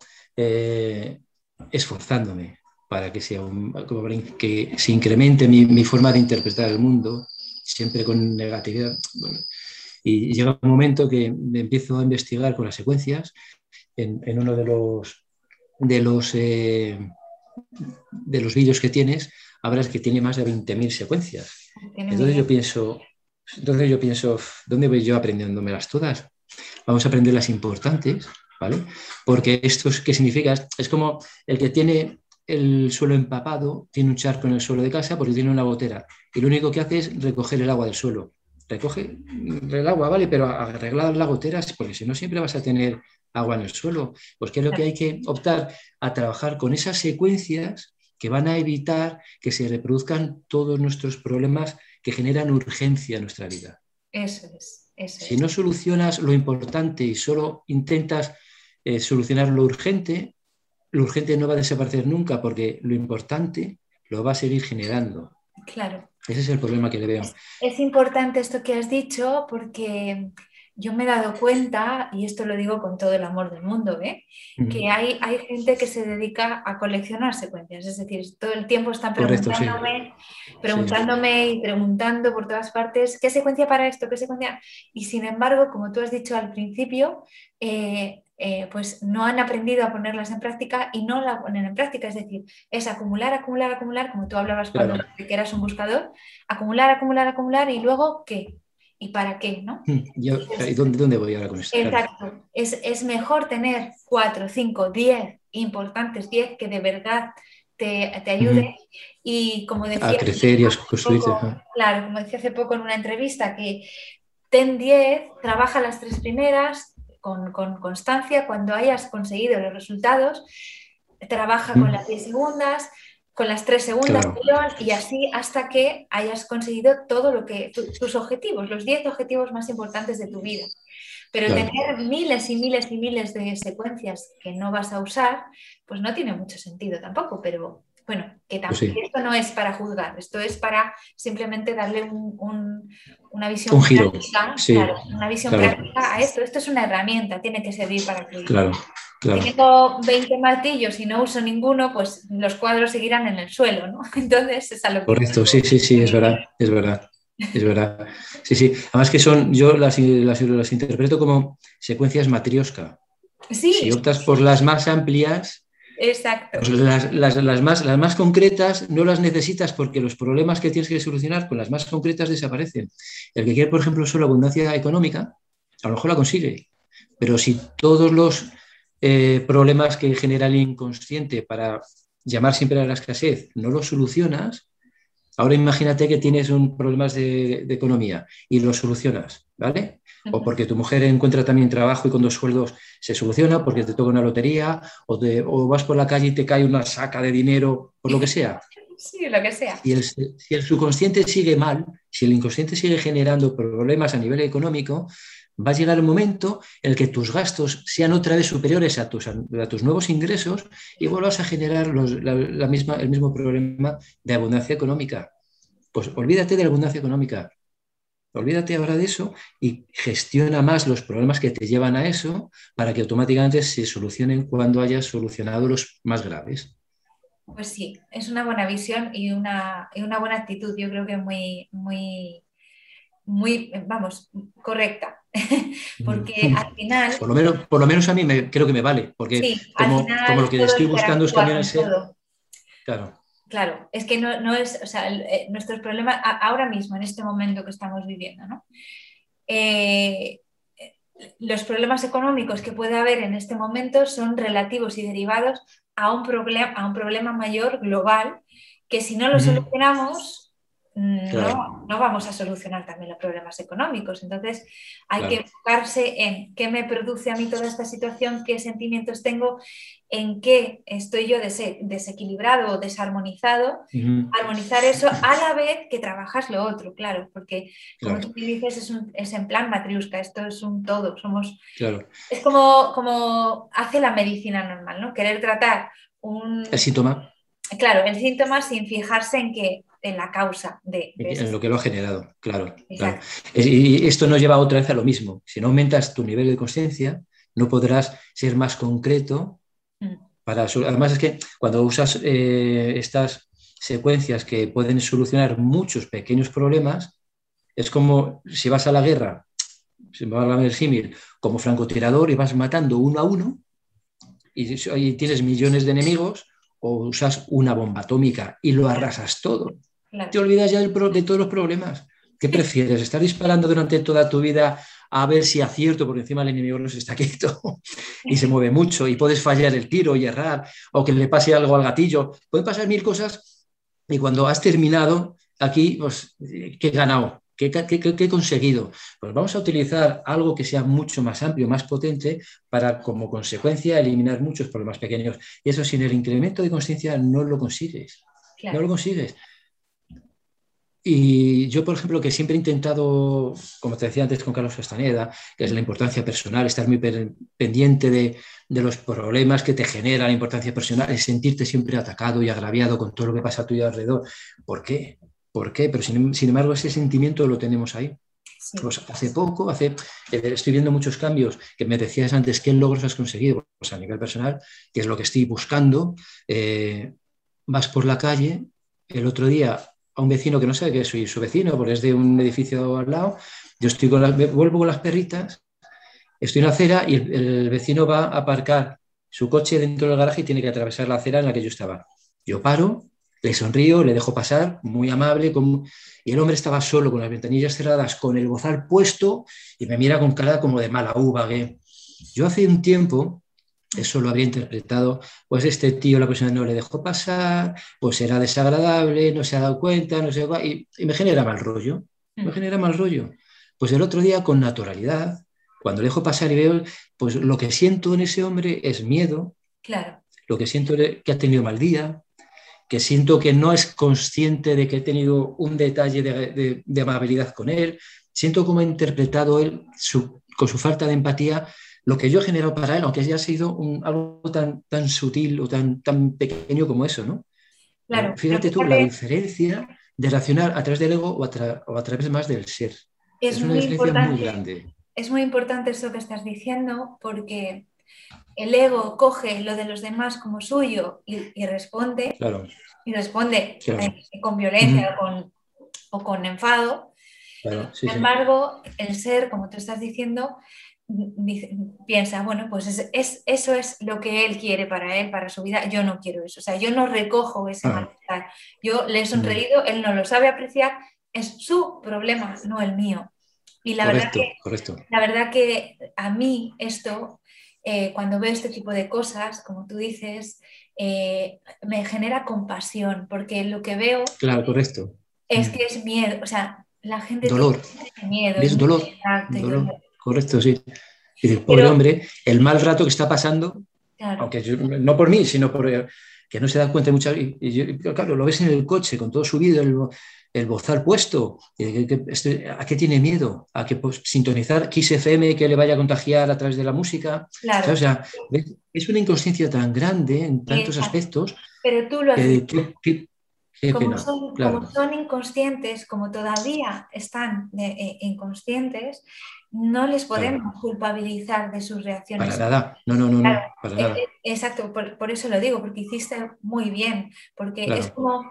esforzándome para que, sea que se incremente mi, forma de interpretar el mundo, siempre con negatividad. y llega un momento que me empiezo a investigar con las secuencias en, uno de los, de los, eh, de los vídeos que tienes, habrás que tiene más de 20.000 secuencias. Entonces yo pienso, entonces yo pienso, ¿dónde voy yo aprendiéndomelas todas? Vamos a aprender las importantes, ¿vale? Porque esto, ¿qué significa? Es como el que tiene el suelo empapado, tiene un charco en el suelo de casa porque tiene una gotera y lo único que hace es recoger el agua del suelo. Recoge el agua, ¿vale? Pero arreglar la gotera, porque si no siempre vas a tener agua en el suelo. Pues que es lo que hay que optar a trabajar con esas secuencias que van a evitar que se reproduzcan todos nuestros problemas que generan urgencia en nuestra vida. Eso es. si no solucionas lo importante y solo intentas eh, solucionar lo urgente, lo urgente no va a desaparecer nunca porque lo importante lo va a seguir generando. Claro. Ese es el problema que le veo. Es, importante esto que has dicho porque yo me he dado cuenta, y esto lo digo con todo el amor del mundo, ¿eh? que hay, hay gente que se dedica a coleccionar secuencias, es decir, todo el tiempo están preguntándome, preguntándome y preguntando por todas partes, ¿qué secuencia para esto? ¿Qué secuencia? Y sin embargo, como tú has dicho al principio, eh, eh, pues no han aprendido a ponerlas en práctica y no la ponen en práctica. Es decir, es acumular, acumular, acumular, como tú hablabas cuando eras un buscador, acumular, acumular, acumular y luego qué y para qué, ¿no? Hmm, ¿Y dónde, voy ahora con esto? Exacto. Es, mejor tener cuatro, cinco, diez importantes, diez que de verdad te, ayuden. Y como decía... A crecer y a Claro, como decía hace poco en una entrevista, que ten diez, trabaja las tres primeras, con, constancia, cuando hayas conseguido los resultados, trabaja con las 10 segundas, con las 3 segundas, y así hasta que hayas conseguido todo lo que, tus objetivos, los 10 objetivos más importantes de tu vida. Pero tener miles y miles y miles de secuencias que no vas a usar, pues no tiene mucho sentido tampoco, pero bueno, que pues también esto no es para juzgar, esto es para simplemente darle una visión práctica, una visión práctica a esto. Esto es una herramienta, tiene que servir para que. Claro, Si tengo 20 martillos y no uso ninguno, pues los cuadros seguirán en el suelo, ¿no? Entonces es algo Correcto, sí, sí, sí, es verdad, es verdad. Es verdad. Sí, sí. Además que son, yo las, las, interpreto como secuencias matriosca. Sí. Si optas por las más amplias, Exacto. Pues las, más, las más concretas no las necesitas porque los problemas que tienes que solucionar con las más concretas desaparecen. El que quiere, por ejemplo, solo abundancia económica, a lo mejor la consigue, pero si todos los eh, problemas que genera el inconsciente para llamar siempre a la escasez no los solucionas, ahora imagínate que tienes un problemas de, economía y los solucionas, ¿vale? O porque tu mujer encuentra también trabajo y con dos sueldos se soluciona, porque te toca una lotería, o, o vas por la calle y te cae una saca de dinero, por lo que sea. Sí, lo que sea. Y si el subconsciente sigue mal, si el inconsciente sigue generando problemas a nivel económico, va a llegar el momento en el que tus gastos sean otra vez superiores a tus, a tus nuevos ingresos y vuelvas a generar la, misma, el mismo problema de abundancia económica. Pues olvídate de la abundancia económica. Olvídate ahora de eso y gestiona más los problemas que te llevan a eso para que automáticamente se solucionen cuando hayas solucionado los más graves. Pues sí, es una buena visión y una, una buena actitud. Yo creo que muy, muy, muy, vamos, correcta. porque al final... Por lo, menos, por lo menos a mí me, creo que me vale, porque como, lo que estoy buscando es cambiar ese... Claro. Claro, es que no, es, o sea, eh, nuestros problemas ahora mismo, en este momento que estamos viviendo, ¿no? Eh, los problemas económicos que puede haber en este momento son relativos y derivados a un, problema, a un problema mayor global que si no lo solucionamos no, no, vamos a solucionar también los problemas económicos. Entonces, hay que enfocarse en qué me produce a mí toda esta situación, qué sentimientos tengo, en qué estoy yo desequilibrado o desarmonizado. Armonizar eso a la vez que trabajas lo otro, claro, porque como tú dices, es, en plan matriusca, esto es un todo, somos... Es como, como hace la medicina normal, ¿no? Querer tratar un... El síntoma. Claro, el síntoma sin fijarse en que en la causa de, En lo que lo ha generado, claro. Y esto nos lleva otra vez a lo mismo. Si no aumentas tu nivel de conciencia, no podrás ser más concreto mm. para... Además es que cuando usas eh, estas secuencias que pueden solucionar muchos pequeños problemas, es como si vas a la guerra, si me va a el símil, como francotirador y vas matando uno a uno y tienes millones de enemigos, o usas una bomba atómica y lo arrasas todo. Te olvidas ya de todos los problemas. ¿Qué prefieres? ¿Estar disparando durante toda tu vida a ver si acierto porque encima el enemigo no se está quieto y se mueve mucho y puedes fallar el tiro y errar o que le pase algo al gatillo? Pueden pasar mil cosas y cuando has terminado aquí, pues, ¿qué he ganado? ¿Qué, he conseguido? Pues vamos a utilizar algo que sea mucho más amplio, más potente, para como consecuencia eliminar muchos problemas pequeños. Y eso sin el incremento de conciencia no lo consigues. No lo consigues. Y yo, por ejemplo, que siempre he intentado, como te decía antes con Carlos Castaneda, que es la importancia personal, estar muy pendiente de, los problemas que te genera la importancia personal, es sentirte siempre atacado y agraviado con todo lo que pasa a tu alrededor. ¿Por qué? ¿Por qué? Pero sin, embargo, ese sentimiento lo tenemos ahí. Pues hace poco, hace, eh, estoy viendo muchos cambios que me decías antes, ¿qué logros has conseguido? Pues a nivel personal, que es lo que estoy buscando. Eh, vas por la calle, el otro día a un vecino que no sabe que soy su vecino, porque es de un edificio al lado, yo estoy con vuelvo con las perritas, estoy en la acera y el, vecino va a aparcar su coche dentro del garaje y tiene que atravesar la acera en la que yo estaba. Yo paro, le sonrío, le dejo pasar, muy amable, y el hombre estaba solo con las ventanillas cerradas, con el bozal puesto y me mira con cara como de mala uva. Que... Yo hace un tiempo eso lo habría interpretado, pues este tío la persona no le dejó pasar, pues era desagradable, no se ha dado cuenta, no sé y, y me genera mal rollo, me mm. genera mal rollo. Pues el otro día con naturalidad, cuando le dejo pasar y veo, pues lo que siento en ese hombre es miedo, claro. lo que siento es que ha tenido mal día, que siento que no es consciente de que he tenido un detalle de, amabilidad con él, siento cómo ha interpretado él con su falta de empatía lo que yo he generado para él, aunque haya sido algo tan, tan sutil o tan, tan pequeño como eso, ¿no? Claro, Fíjate tú la diferencia de racionar a través del ego o a, través más del ser. Es, una muy diferencia muy grande. Es muy importante eso que estás diciendo porque el ego coge lo de los demás como suyo y, responde, y responde eh, con violencia o con enfado. Sin embargo, el ser, como tú estás diciendo, piensa, bueno, pues es, eso es lo que él quiere para él, para su vida, yo no quiero eso, o sea, yo no recojo ese ah. malestar, yo le he sonreído, él no lo sabe apreciar, es su problema, no el mío. Y la, verdad, que, la verdad que a mí esto, eh, cuando veo este tipo de cosas, como tú dices, eh, me genera compasión, porque lo que veo claro, correcto. es mm. que es miedo, o sea, la gente dolor. tiene miedo. Es dolor, Correcto, sí. Y pobre hombre, el mal rato que está pasando, aunque no por mí, sino por que no se da cuenta muchas y, claro, lo ves en el coche con todo subido, el, el bozal puesto. Este, ¿A qué tiene miedo? ¿A que pues, sintonizar Kiss FM que le vaya a contagiar a través de la música? O sea, es una inconsciencia tan grande en tantos aspectos. Pero tú lo has como, son, inconscientes, como todavía están eh, inconscientes, no les podemos culpabilizar de sus reacciones. Para nada, no, no, no, para nada. Eh, eh, exacto, por, eso lo digo, porque hiciste muy bien, porque es como,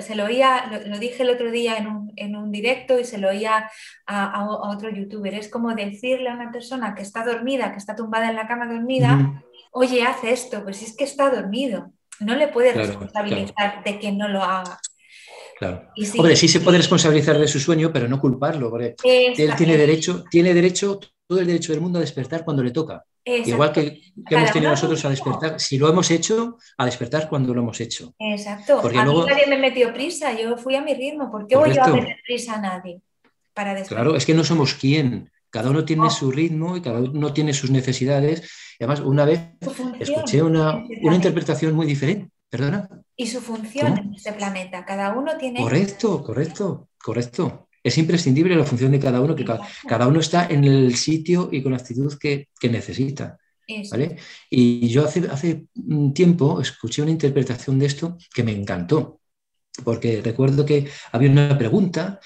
se lo oía, lo, dije el otro día en un, directo y se lo oía a, otro youtuber, es como decirle a una persona que está dormida, que está tumbada en la cama dormida, oye, hace esto, pues es que está dormido, no le puedes responsabilizar de que no lo haga. Hombre, sí se puede responsabilizar de su sueño, pero no culparlo, porque él tiene derecho, tiene derecho, todo el derecho del mundo a despertar cuando le toca. Igual que, hemos tenido nosotros a despertar, si lo hemos hecho, a despertar cuando lo hemos hecho. Exacto. Porque a luego... mí nadie me metió prisa, yo fui a mi ritmo. ¿Por qué voy yo a meter prisa a nadie? Para claro, es que no somos quién. Cada uno tiene su ritmo y cada uno tiene sus necesidades. Además, una vez escuché una, una interpretación muy diferente. ¿Perdona? y su función en este planeta. Cada uno tiene... Correcto, correcto, correcto. Es imprescindible la función de cada uno, que cada, uno está en el sitio y con la actitud que, necesita. ¿vale? Y yo hace, hace un tiempo escuché una interpretación de esto que me encantó, porque recuerdo que había una pregunta,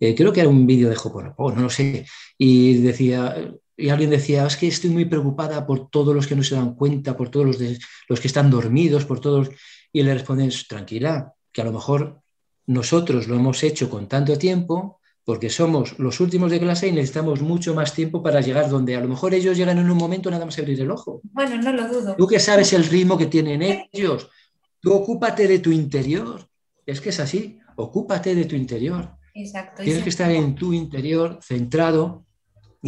eh, creo que era un vídeo de Hoponopono, no lo sé, y decía, y alguien decía, es que estoy muy preocupada por todos los que no se dan cuenta, por todos los, los que están dormidos, por todos y le respondes, tranquila, que a lo mejor nosotros lo hemos hecho con tanto tiempo porque somos los últimos de clase y necesitamos mucho más tiempo para llegar donde a lo mejor ellos llegan en un momento nada más abrir el ojo. Bueno, no lo dudo. Tú que sabes el ritmo que tienen ellos, tú ocúpate de tu interior. Es que es así, ocúpate de tu interior. Exacto. Tienes que estar en tu interior, centrado,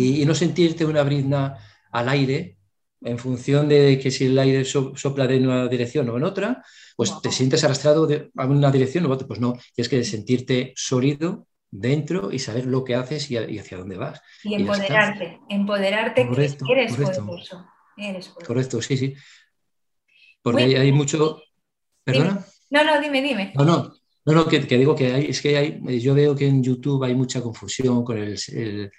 y, y no sentirte una brizna al aire, en función de que si el aire sopla de una dirección o en otra, pues te sientes arrastrado de, a una dirección o otra. Pues no, tienes que sentirte sólido dentro y saber lo que haces y, hacia dónde vas. Y empoderarte, empoderarte correcto, que eres correcto. Correcto, sí, sí. Porque hay, mucho... ¿Perdona? No, no, dime, dime. No, no, no, no que, digo que hay, es que hay, yo veo que en YouTube hay mucha confusión con el, el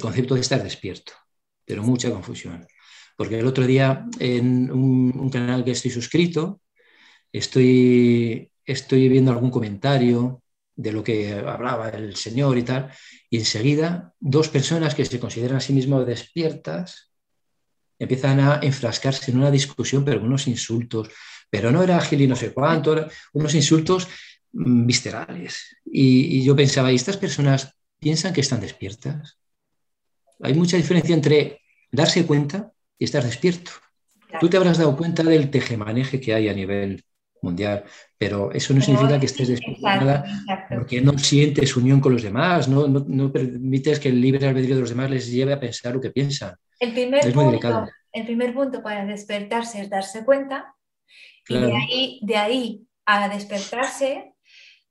concepto de estar despierto, pero mucha confusión. Porque el otro día en un, canal que estoy suscrito, estoy, estoy viendo algún comentario de lo que hablaba el señor y tal, y enseguida dos personas que se consideran a sí mismas despiertas empiezan a enfrascarse en una discusión, pero unos insultos, pero no era ágil y no sé cuánto, unos insultos mm, viscerales. Y, y yo pensaba, ¿y estas personas piensan que están despiertas? Hay mucha diferencia entre darse cuenta y estás despierto. Tú te habrás dado cuenta del tejemaneje que hay a nivel mundial, pero eso no significa que estés despierto porque no sientes unión con los demás, no, no, permites que el libre albedrío de los demás les lleve a pensar lo que piensan. El primer, es muy punto, el primer punto para despertarse es darse cuenta y de ahí, de ahí a despertarse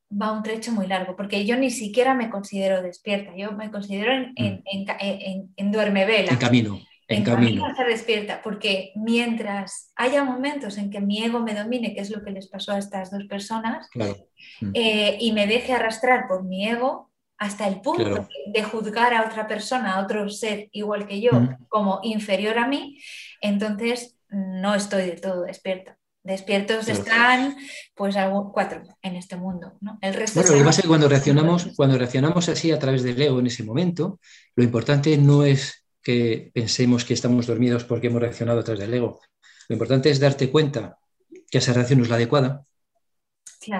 va un trecho muy largo, porque yo ni siquiera me considero despierta, yo me considero en, en, mm. en, en duerme vela. En camino en camino. se despierta, porque mientras haya momentos en que mi ego me domine, que es lo que les pasó a estas dos personas, mm. eh, y me deje arrastrar por mi ego hasta el punto de juzgar a otra persona, a otro ser igual que yo, mm. como inferior a mí, entonces no estoy de todo despierta. Despiertos están pues cuatro en este mundo. ¿no? El resto bueno, lo que pasa es que cuando reaccionamos, cuando reaccionamos así a través del ego en ese momento, lo importante no es que pensemos que estamos dormidos porque hemos reaccionado a través del ego. Lo importante es darte cuenta que esa reacción no es la adecuada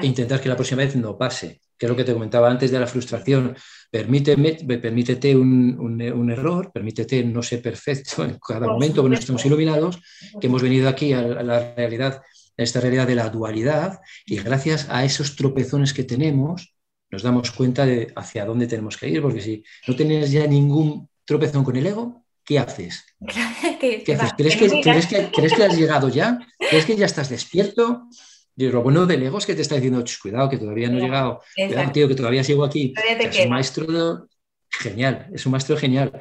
e intentar que la próxima vez no pase. que es lo que te comentaba antes de la frustración. Permíteme, permítete un, error, permítete no ser perfecto en cada momento, que no estamos iluminados, que hemos venido aquí a, la realidad, a esta realidad de la dualidad, y gracias a esos tropezones que tenemos, nos damos cuenta de hacia dónde tenemos que ir, porque si no tienes ya ningún tropezón con el ego, ¿qué haces? ¿Qué haces? ¿Crees que, ¿crees, que, ¿Crees que has llegado ya? ¿Crees que ya estás despierto? Y lo bueno del ego es que te está diciendo, cuidado, que todavía no he llegado, cuidado, tío, que todavía sigo aquí. Es un maestro genial, es un maestro genial.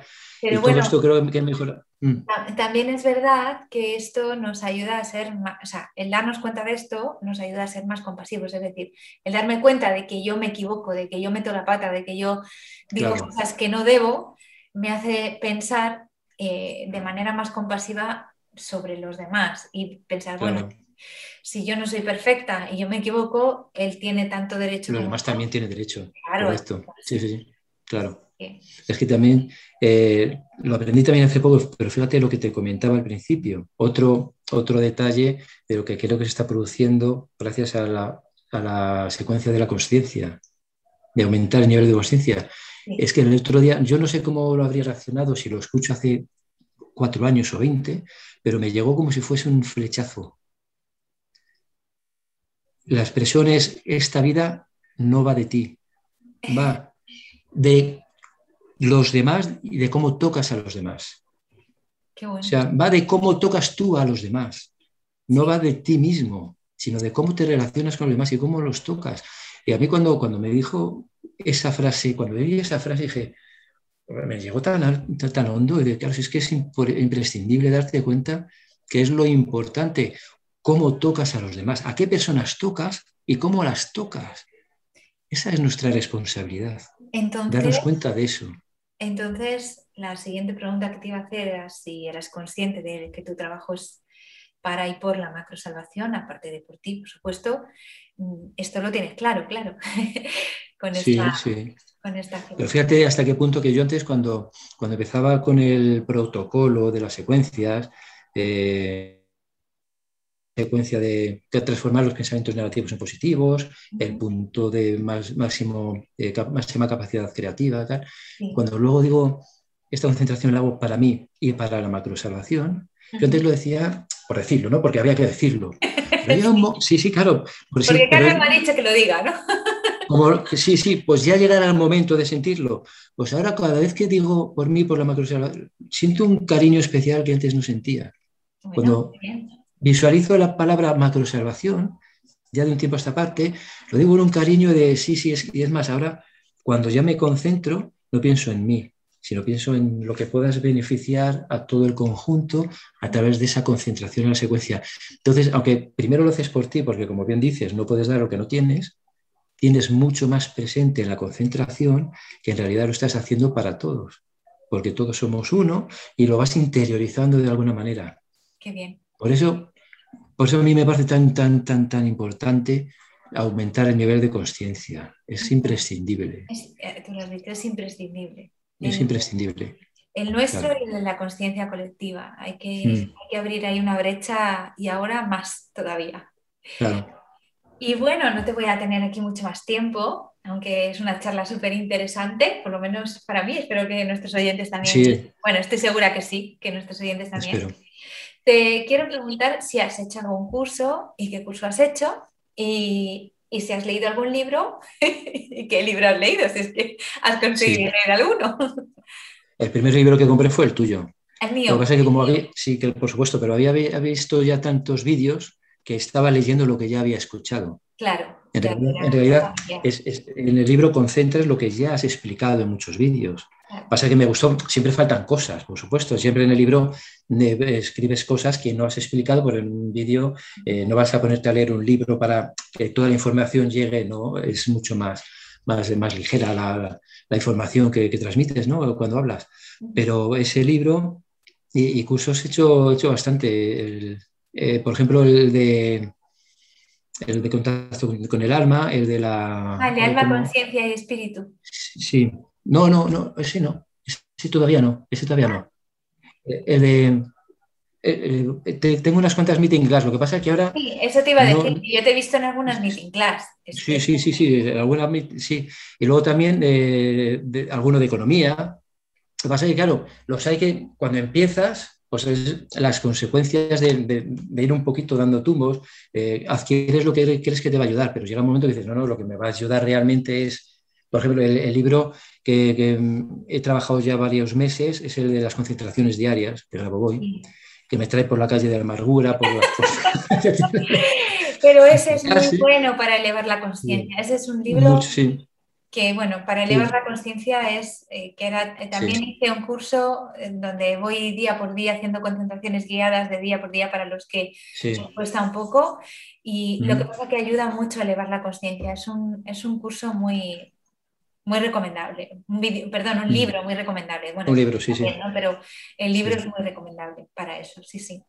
Pero bueno, esto creo que mejora. Mm. También es verdad que esto nos ayuda a ser más, o sea, el darnos cuenta de esto nos ayuda a ser más compasivos, es decir, el darme cuenta de que yo me equivoco, de que yo meto la pata, de que yo digo cosas que no debo, me hace pensar eh, de manera más compasiva sobre los demás y pensar, bueno, si yo no soy perfecta y yo me equivoco, él tiene tanto derecho. Los demás también tiene derecho. Claro. Sí, sí, sí. Claro. Es que también eh, lo aprendí también hace poco, pero fíjate lo que te comentaba al principio. Otro, otro detalle de lo que creo que se está produciendo gracias a la, a la secuencia de la conciencia, de aumentar el nivel de conciencia. Es que el otro día, yo no sé cómo lo habría reaccionado si lo escucho hace cuatro años o veinte, pero me llegó como si fuese un flechazo la expresión es, esta vida no va de ti, va de los demás y de cómo tocas a los demás. O sea, va de cómo tocas tú a los demás. No va de ti mismo, sino de cómo te relacionas con los demás y cómo los tocas. Y a mí cuando, cuando me dijo esa frase, cuando leí esa frase dije, me llegó tan, tan, hondo, y claro, es que es imprescindible darte cuenta que es lo importante cómo tocas a los demás, a qué personas tocas y cómo las tocas. Esa es nuestra responsabilidad. darnos cuenta de eso. Entonces, la siguiente pregunta que te iba a hacer era si eras consciente de que tu trabajo es para y por la macrosalvación, aparte de por ti, por supuesto. Mm, esto lo tienes claro, claro. con esta, sí, Pero fíjate hasta qué punto que yo antes, cuando, cuando empezaba con el protocolo de las secuencias, eh, secuencia de, transformar los pensamientos negativos en positivos, el punto de máximo, eh, máxima capacidad creativa. Tal. Cuando luego digo, esta concentración la hago para mí y para la macrosalvación, yo antes lo decía por decirlo, ¿no? Porque había que decirlo. sí, sí, claro. Porque Carmen me ha dicho que lo diga, ¿no? Como, sí, sí, pues ya llegará el momento de sentirlo. Pues ahora cada vez que digo por mí, por la macrosalvación, siento un cariño especial que antes no sentía. Cuando, visualizo la palabra macroobservación, ya de un tiempo a esta parte, lo digo con un cariño de sí, sí, es, y es más, ahora cuando ya me concentro, no pienso en mí, sino pienso en lo que puedas beneficiar a todo el conjunto a través de esa concentración en la secuencia. Entonces, aunque primero lo haces por ti, porque como bien dices, no puedes dar lo que no tienes, tienes mucho más presente en la concentración que en realidad lo estás haciendo para todos, porque todos somos uno y lo vas interiorizando de alguna manera. Qué bien. Por eso, por eso a mí me parece tan, tan, tan, tan importante aumentar el nivel de conciencia. Es imprescindible. Es, eh, tú lo has dicho, es imprescindible. Es imprescindible. El nuestro y el de la conciencia colectiva. Hay que, mm. hay que abrir ahí una brecha y ahora más todavía. Claro. Y bueno, no te voy a tener aquí mucho más tiempo, aunque es una charla súper interesante, por lo menos para mí, espero que nuestros oyentes también. Sí. Bueno, estoy segura que sí, que nuestros oyentes también. Espero. Te quiero preguntar si has hecho algún curso y qué curso has hecho y, si has leído algún libro y qué libro has leído, si es que has conseguido leer alguno. El primer libro que compré fue el tuyo. El mío. Lo que pasa es que como había, sí, que por supuesto, pero había, visto ya tantos vídeos que estaba leyendo lo que ya había escuchado. Claro. En realidad, en el libro concentras lo que ya has explicado en muchos vídeos. Pasa que me gustó, siempre faltan cosas, por supuesto. Siempre en el libro escribes cosas que no has explicado, pero en un vídeo eh, no vas a ponerte a leer un libro para que toda la información llegue, ¿no? Es mucho más, más, más ligera la, la, información que, que, transmites, ¿no? Cuando hablas. Pero ese libro y, cursos he hecho, he hecho bastante. Eh, por ejemplo, el de el de contacto con el alma, el de la... Ah, el de alma, conciencia y espíritu. Sí, no, no, no, ese no. Ese todavía no. Ese todavía no. El de. eh, eh, tengo unas cuantas meeting class, lo que pasa es que ahora... Sí, eso te iba a decir, yo te he visto en algunas meeting class. Sí, sí, sí, sí, algunas, sí. Y luego también de, alguno de economía. Lo que pasa es que, claro, los hay que cuando empiezas, pues es las consecuencias de, ir un poquito dando tumbos, adquieres lo que crees que te va a ayudar, pero llega un momento que dices, no, no, lo que me va a ayudar realmente es, por ejemplo, el, libro que, he trabajado ya varios meses es el de las concentraciones diarias de Grabovoi que me trae por la calle de amargura, por Pero ese es muy bueno para elevar la conciencia. Ese es un libro que, bueno, para elevar la conciencia es eh, que eh, también hice un curso en donde voy día por día haciendo concentraciones guiadas de día por día para los que cuesta un poco. Y lo que pasa es que ayuda mucho a elevar la conciencia. Es un, es un curso muy, muy recomendable. Un perdón, un mm. libro muy recomendable. un libro, sí, sí. Pero el libro es muy recomendable para eso, sí, sí.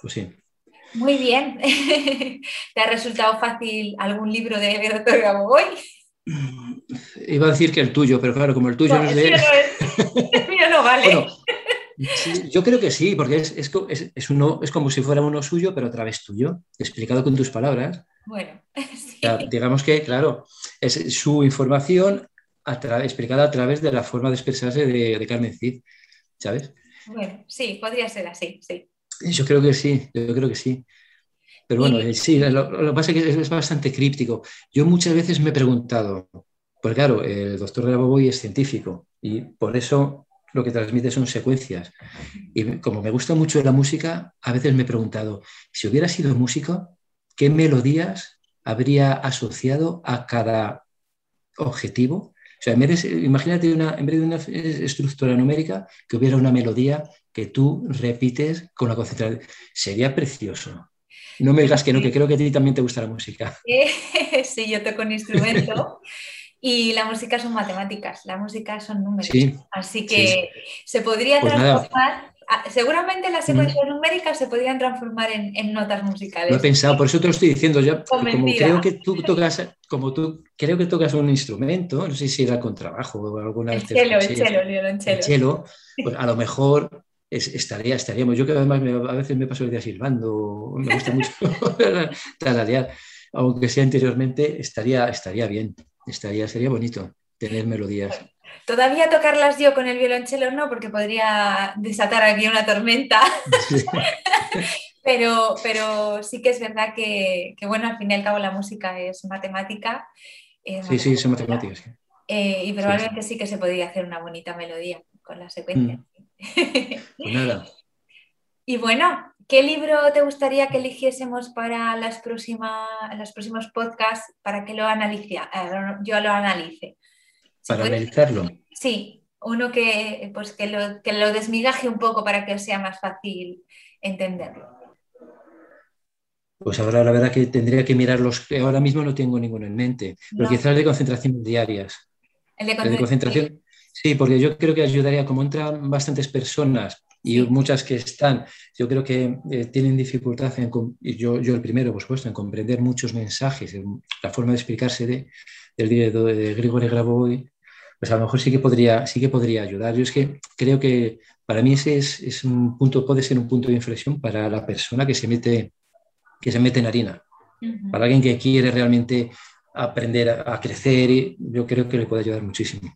Pues sí. Muy bien. ¿Te ha resultado fácil algún libro de doctor Gabogoy? Iba a decir que el tuyo, pero claro, como el tuyo no, es de él. el mío no vale. yo creo que sí, porque es, es, uno, es como si fuera uno suyo, pero otra vez tuyo, explicado con tus palabras. Bueno, sí. digamos que, claro, es su información explicada a través de la forma de expresarse de, Carmen Cid, ¿sabes? Bueno, sí, podría ser así, sí. Yo creo que sí, yo creo que sí. Pero bueno, eh, sí, lo, que pasa es que es, bastante críptico. Yo muchas veces me he preguntado, pues claro, el doctor Grabovoi es científico y por eso lo que transmite son secuencias. Y como me gusta mucho la música, a veces me he preguntado, si hubiera sido músico, ¿qué melodías habría asociado a cada objetivo sea, imagínate una, en vez de una estructura numérica, que hubiera una melodía que tú repites con la concentración. Sería precioso. No me digas que no, que creo que a ti también te gusta la música. Sí, yo toco un instrumento y la música son matemáticas, la música son números. Así que se podría pues transformar seguramente las secuencias numéricas se podrían transformar en, notas musicales. Lo he pensado, por eso te lo estoy diciendo ya. Como creo que tú tocas, como tú creo que tocas un instrumento, no sé si era con trabajo o alguna el Chelo, el chelo, el chelo. chelo, pues a lo mejor estaría, estaríamos. Yo que además a veces me paso el día silbando, me gusta mucho tararear, aunque sea anteriormente, estaría, estaría bien, estaría, sería bonito tener melodías. Todavía tocarlas yo con el violonchelo no, porque podría desatar aquí una tormenta. pero, pero sí que es verdad que, bueno, al fin y al cabo la música es matemática. sí, sí, es matemática. Eh, y probablemente sí, que se podría hacer una bonita melodía con la secuencia. Mm. Pues nada. Y bueno, ¿qué libro te gustaría que eligiésemos para las próximas, los próximos podcasts para que lo analice, eh, yo lo analice? Para analizarlo. Sí, uno que, pues, que, lo, que lo desmigaje un poco para que sea más fácil entenderlo. Pues ahora la verdad que tendría que mirar los que ahora mismo no tengo ninguno en mente, pero quizás de concentración diarias. El de, concentración. Sí, porque yo creo que ayudaría, como entran bastantes personas y muchas que están, yo creo que eh, tienen dificultad, en, y yo, yo el primero, por supuesto, en comprender muchos mensajes, la forma de explicarse de, del libro de Grigori Grabovoi, pues a lo mejor sí que podría, sí que podría ayudar. Yo es que creo que para mí ese es, un punto, puede ser un punto de inflexión para la persona que se mete, que se mete en harina. Para alguien que quiere realmente aprender a, crecer, yo creo que le puede ayudar muchísimo.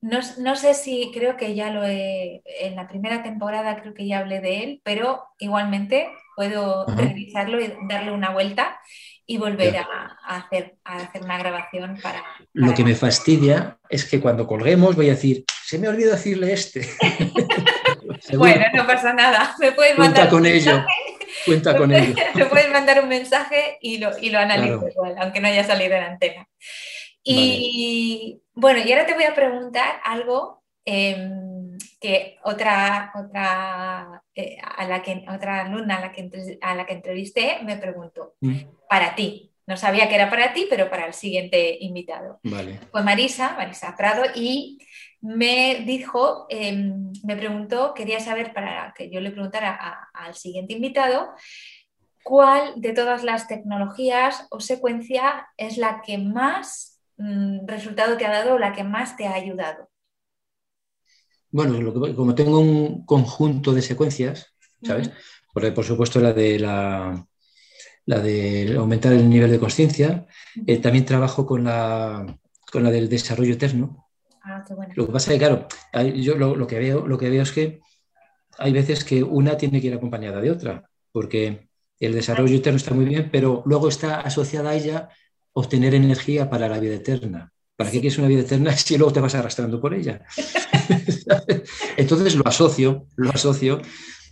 No, sé si creo que ya lo he, en la primera temporada creo que ya hablé de él, pero igualmente puedo revisarlo y darle una vuelta y volver a, hacer, a hacer una grabación para, Lo que me fastidia es que cuando colguemos voy a decir, se me olvidado decirle este. bueno, no pasa nada. Me puedes mandar Cuenta con ello. Cuenta con ello. Me puedes mandar un mensaje y lo, y lo analizo igual, aunque no haya salido en antena. Y bueno, y ahora te voy a preguntar algo em, que otra, otra, eh, a la que, otra alumna a la que, a la que entrevisté me preguntó. Mm para ti. No sabía que era para ti, pero para el siguiente invitado. Fue Marisa, Marisa Prado, y me dijo, em, me preguntó, quería saber para que yo le preguntara al siguiente invitado, cuál de todas las tecnologías o secuencia es la que más mm, resultado te ha dado o la que más te ha ayudado. Bueno, como tengo un conjunto de secuencias, ¿sabes? Porque, por supuesto, la de la, la de aumentar el nivel de conciencia. Eh, también trabajo con la, con la del desarrollo eterno. Ah, qué bueno. Lo que pasa es que, claro, yo lo, que veo, lo que veo es que hay veces que una tiene que ir acompañada de otra, porque el desarrollo eterno está muy bien, pero luego está asociada a ella obtener energía para la vida eterna. ¿Para qué quieres una vida eterna si luego te vas arrastrando por ella? Entonces lo asocio, lo asocio.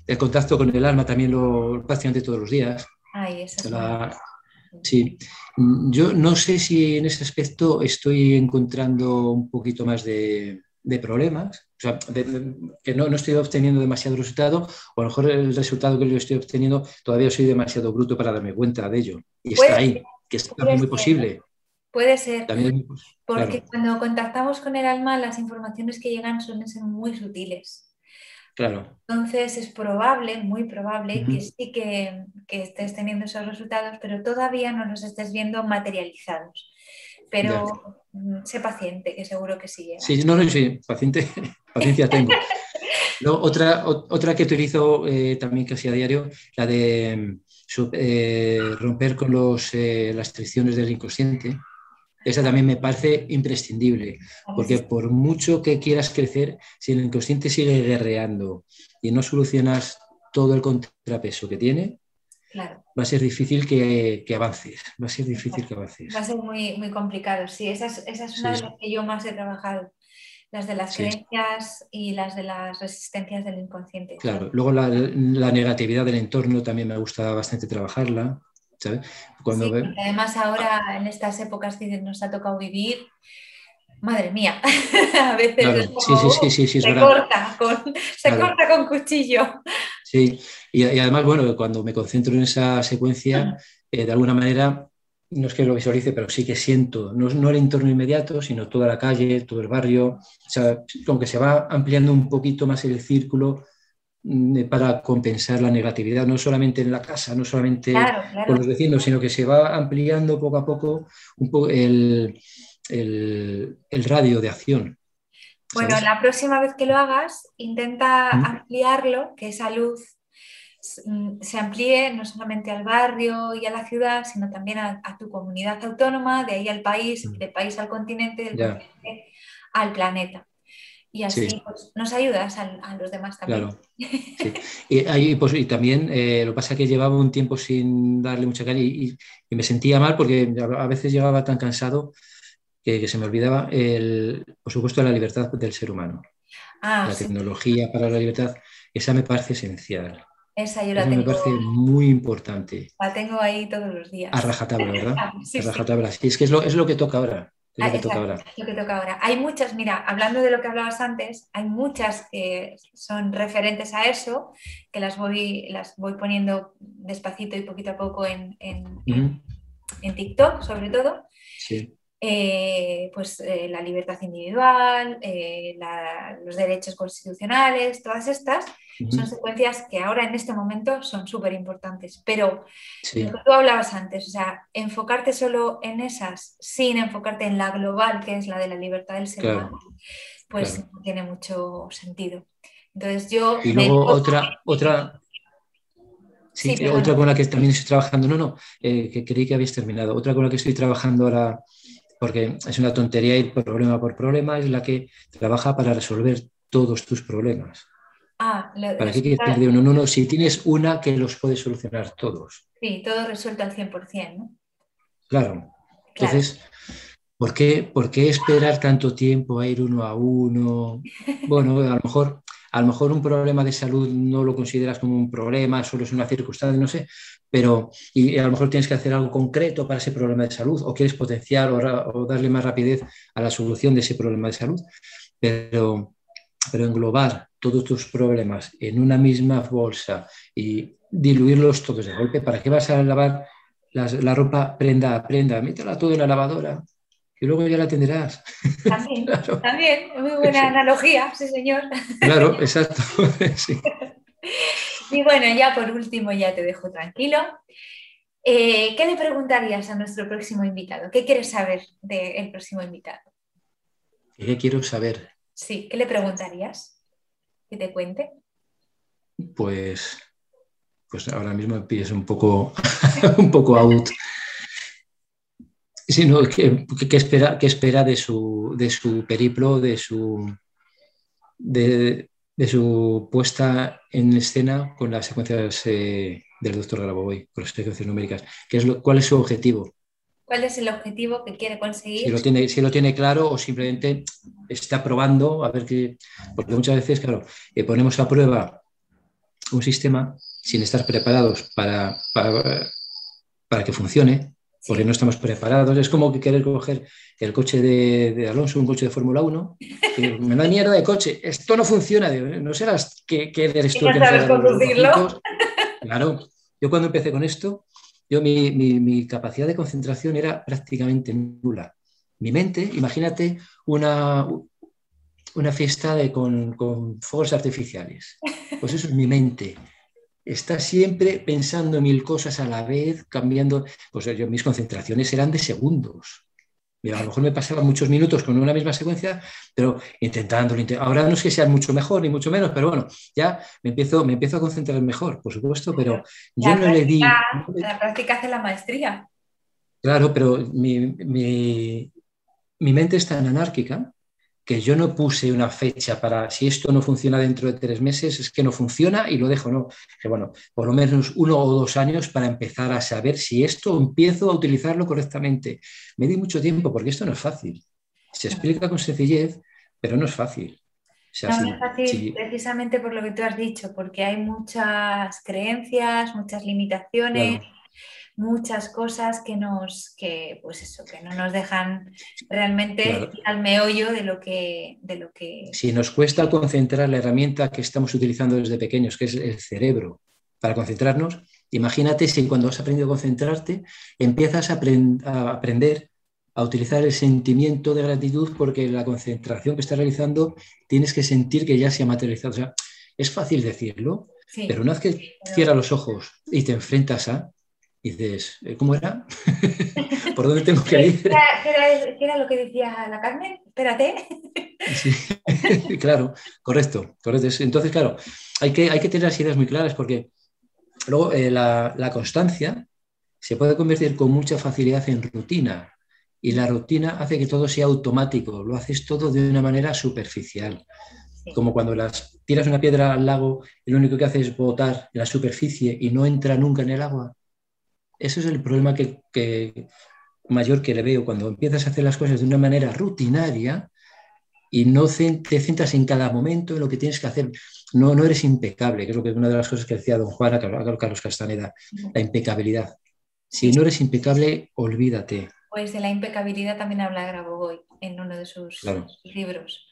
El contacto con el alma también lo prácticamente todos los días. Ay, Sí, yo no sé si en ese aspecto estoy encontrando un poquito más de, problemas, o sea, que no, estoy obteniendo demasiado resultado, o a lo mejor el resultado que yo estoy obteniendo todavía soy demasiado bruto para darme cuenta de ello. Y está ahí, que es muy posible. Puede ser. porque cuando contactamos con el alma, las informaciones que llegan suelen ser muy sutiles. Claro. Entonces es probable, muy probable, que sí que, estés teniendo esos resultados, pero todavía no los estés viendo materializados. Pero mm, sé paciente, que seguro que sí. Sí, no, no, sí, paciente, paciencia tengo. otra, otra que utilizo eh, también casi a diario, la de eh, romper con los, eh, las restricciones del inconsciente. Esa también me parece imprescindible, porque por mucho que quieras crecer, si el inconsciente sigue guerreando y no solucionas todo el contrapeso que tiene, va a ser difícil que, avances, va a ser difícil que avances. Va a ser muy, muy complicado, sí, esa es, una de las que yo más he trabajado, las de las creencias y las de las resistencias del inconsciente. Claro, luego la, la negatividad del entorno también me gusta bastante trabajarla. Cuando Además ahora en estas épocas que nos ha tocado vivir, madre mía, a veces se, corta con, se corta con cuchillo. Sí, y, además, bueno, cuando me concentro en esa secuencia, eh, de alguna manera, no es que lo visualice, pero sí que siento, no, no, el entorno inmediato, sino toda la calle, todo el barrio, o sea, como que se va ampliando un poquito más el círculo para compensar la negatividad, no solamente en la casa, no solamente con los vecinos, sino que se va ampliando poco a poco un el, radio de acción. Bueno, la próxima vez que lo hagas, intenta ampliarlo, que esa luz mm, se amplíe no solamente al barrio y a la ciudad, sino también a, tu comunidad autónoma, de ahí al país, del país al continente, del continente al planeta y así pues, nos ayudas a, los demás también. Claro. Y, pues, y, también eh, lo que pasa es que llevaba un tiempo sin darle mucha caña y, me sentía mal porque a veces llegaba tan cansado que, se me olvidaba, el, por supuesto, la libertad del ser humano. Ah, la tecnología para la libertad, esa me parece esencial. Esa yo la tengo. me parece muy importante. La tengo ahí todos los días. A rajatabla, ¿verdad? sí, a rajatabla. Sí. es que es lo, es lo que toca ahora. Lo que, toca ahora. Hay muchas, mira, hablando de lo que hablabas antes, hay muchas que son referentes a eso, que las voy, las voy poniendo despacito y poquito a poco en, en, en TikTok, sobre todo. Sí. Eh, pues eh, la libertad individual, eh, los derechos constitucionales, todas estas son secuencias que ahora en este momento son súper importantes. Pero lo que tú hablabas antes, o sea, enfocarte solo en esas sin enfocarte en la global, que es la de la libertad del ser humano, pues no tiene mucho sentido. Entonces yo... Y luego otra, otra, Sí, otra con la que también estoy trabajando, no, no, que creí que habías terminado. Otra con la que estoy trabajando ahora porque es una tontería ir problema por problema, es la que trabaja para resolver todos tus problemas. Ah, ¿Para qué quieres tener uno? No, no, si tienes una que los puede solucionar todos. Sí, todo resuelto al 100%, ¿no? Claro. Entonces, ¿por, qué, ¿por qué esperar tanto tiempo a ir uno a uno? Bueno, a lo mejor a lo mejor un problema de salud no lo consideras como un problema, solo es una circunstancia, no sé, pero y a lo mejor tienes que hacer algo concreto para ese problema de salud o quieres potenciar o, darle más rapidez a la solución de ese problema de salud, pero, pero englobar todos tus problemas en una misma bolsa y diluirlos todos de golpe, ¿para qué vas a lavar la ropa prenda a prenda? Métela todo en la lavadora y luego ya la atenderás. También, también, muy buena analogía, sí señor. Claro, exacto. Y bueno, ya por último, ya te dejo tranquilo. Eh, ¿Qué le preguntarías a nuestro próximo invitado? ¿Qué quieres saber del próximo invitado? ¿Qué quiero saber? Sí, ¿qué le preguntarías? Que te cuente. Pues pues ahora mismo me pillas un poco, un poco out. Sino ¿qué, espera, espera de, su, de su periplo, de su, de, su puesta en escena con las secuencias eh, del doctor Grabovoi, con las secuencias numéricas? ¿Qué es lo, ¿Cuál es su objetivo? ¿Cuál es el objetivo que quiere conseguir? Si lo tiene, si lo tiene claro o simplemente está probando a ver qué. Porque muchas veces, claro, eh, ponemos a prueba un sistema sin estar preparados para, para, que funcione, porque no estamos preparados. Es como que querer coger el coche de, Alonso, un coche de Fórmula 1, y me da mierda de coche, esto no funciona, no serás que, que eres tú Claro, yo cuando empecé con esto, yo mi, capacidad de concentración era prácticamente nula. Mi mente, imagínate una, una fiesta de, con, con fuegos artificiales. Pues eso es mi mente está siempre pensando mil cosas a la vez, cambiando. Pues yo, mis concentraciones eran de segundos. A lo mejor me pasaba muchos minutos con una misma secuencia, pero intentándolo. Ahora no es que sea mucho mejor ni mucho menos, pero bueno, ya me empiezo, me empiezo a concentrar mejor, por supuesto, pero yo no le di. La práctica hace la maestría. Claro, pero mi, mi, mi mente es tan anárquica que yo no puse una fecha para si esto no funciona dentro de tres meses, es que no funciona y lo dejo, no. Que bueno, por lo menos uno o dos años para empezar a saber si esto empiezo a utilizarlo correctamente. Me di mucho tiempo porque esto no es fácil. Se explica con sencillez, pero no es fácil. no, es fácil precisamente por lo que tú has dicho, porque hay muchas creencias, muchas limitaciones muchas cosas que nos, que, pues eso, que no nos dejan realmente al meollo de lo que, de lo que. Si nos cuesta concentrar la herramienta que estamos utilizando desde pequeños, que es el cerebro, para concentrarnos, imagínate si cuando has aprendido a concentrarte empiezas a, a aprender a utilizar el sentimiento de gratitud porque la concentración que estás realizando tienes que sentir que ya se ha materializado. O sea, es fácil decirlo, pero una vez que cierras los ojos y te enfrentas a, y dices, eh, ¿cómo era? ¿Por dónde tengo que ir? ¿Qué era, lo que decía la Carmen? Espérate. Sí, claro, correcto, correcto. Entonces, claro, hay que, hay que tener las ideas muy claras porque luego eh, la, la, constancia se puede convertir con mucha facilidad en rutina y la rutina hace que todo sea automático, lo haces todo de una manera superficial. Como cuando las, tiras una piedra al lago y lo único que hace es botar en la superficie y no entra nunca en el agua, ese es el problema que, mayor que le veo cuando empiezas a hacer las cosas de una manera rutinaria y no te centras en cada momento en lo que tienes que hacer. No, no eres impecable, que es lo que una de las cosas que decía don Juan a Carlos Castaneda, la impecabilidad. Si no eres impecable, olvídate. Pues de la impecabilidad también habla Grabovoi en uno de sus, libros.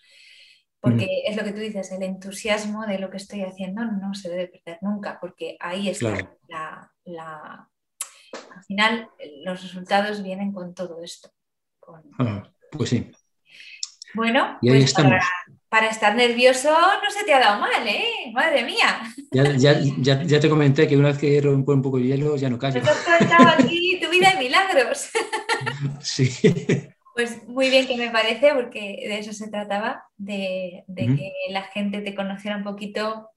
Porque es lo que tú dices, el entusiasmo de lo que estoy haciendo no se debe perder nunca, porque ahí está la, al final los resultados vienen con todo esto. Ah, pues sí. Bueno, pues para, estar nervioso no se te ha dado mal, ¿eh? Madre mía. Ya, te comenté que una vez que rompo un poco el hielo ya no callo. Te has aquí tu vida de milagros. Sí. Pues muy bien que me parece, porque de eso se trataba, de, que la gente te conociera un poquito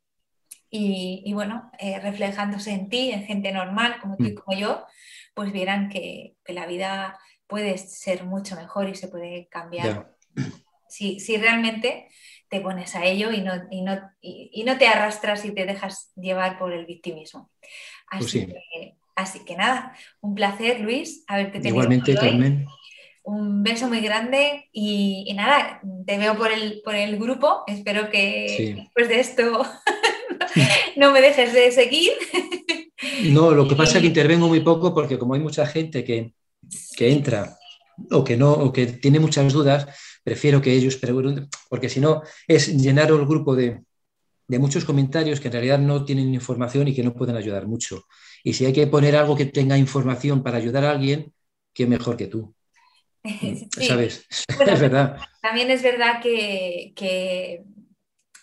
y, bueno, eh, reflejándose en ti, en gente normal como tú y mm. como yo, pues vieran que, la vida puede ser mucho mejor y se puede cambiar. Si, realmente te pones a ello y no, y no, y, no, te arrastras y te dejas llevar por el victimismo. Pues así, que, así que nada, un placer, Luis, haberte tenido. Igualmente, Carmen. Un beso muy grande y, nada, te veo por el, por el grupo. Espero que después de esto no me dejes de seguir. No, lo que pasa es que intervengo muy poco porque como hay mucha gente que, entra o que no, o que tiene muchas dudas, prefiero que ellos pregunten, porque si no es llenar el grupo de, muchos comentarios que en realidad no tienen información y que no pueden ayudar mucho. Y si hay que poner algo que tenga información para ayudar a alguien, qué mejor que tú. ¿Sabes? es verdad. También es verdad que, que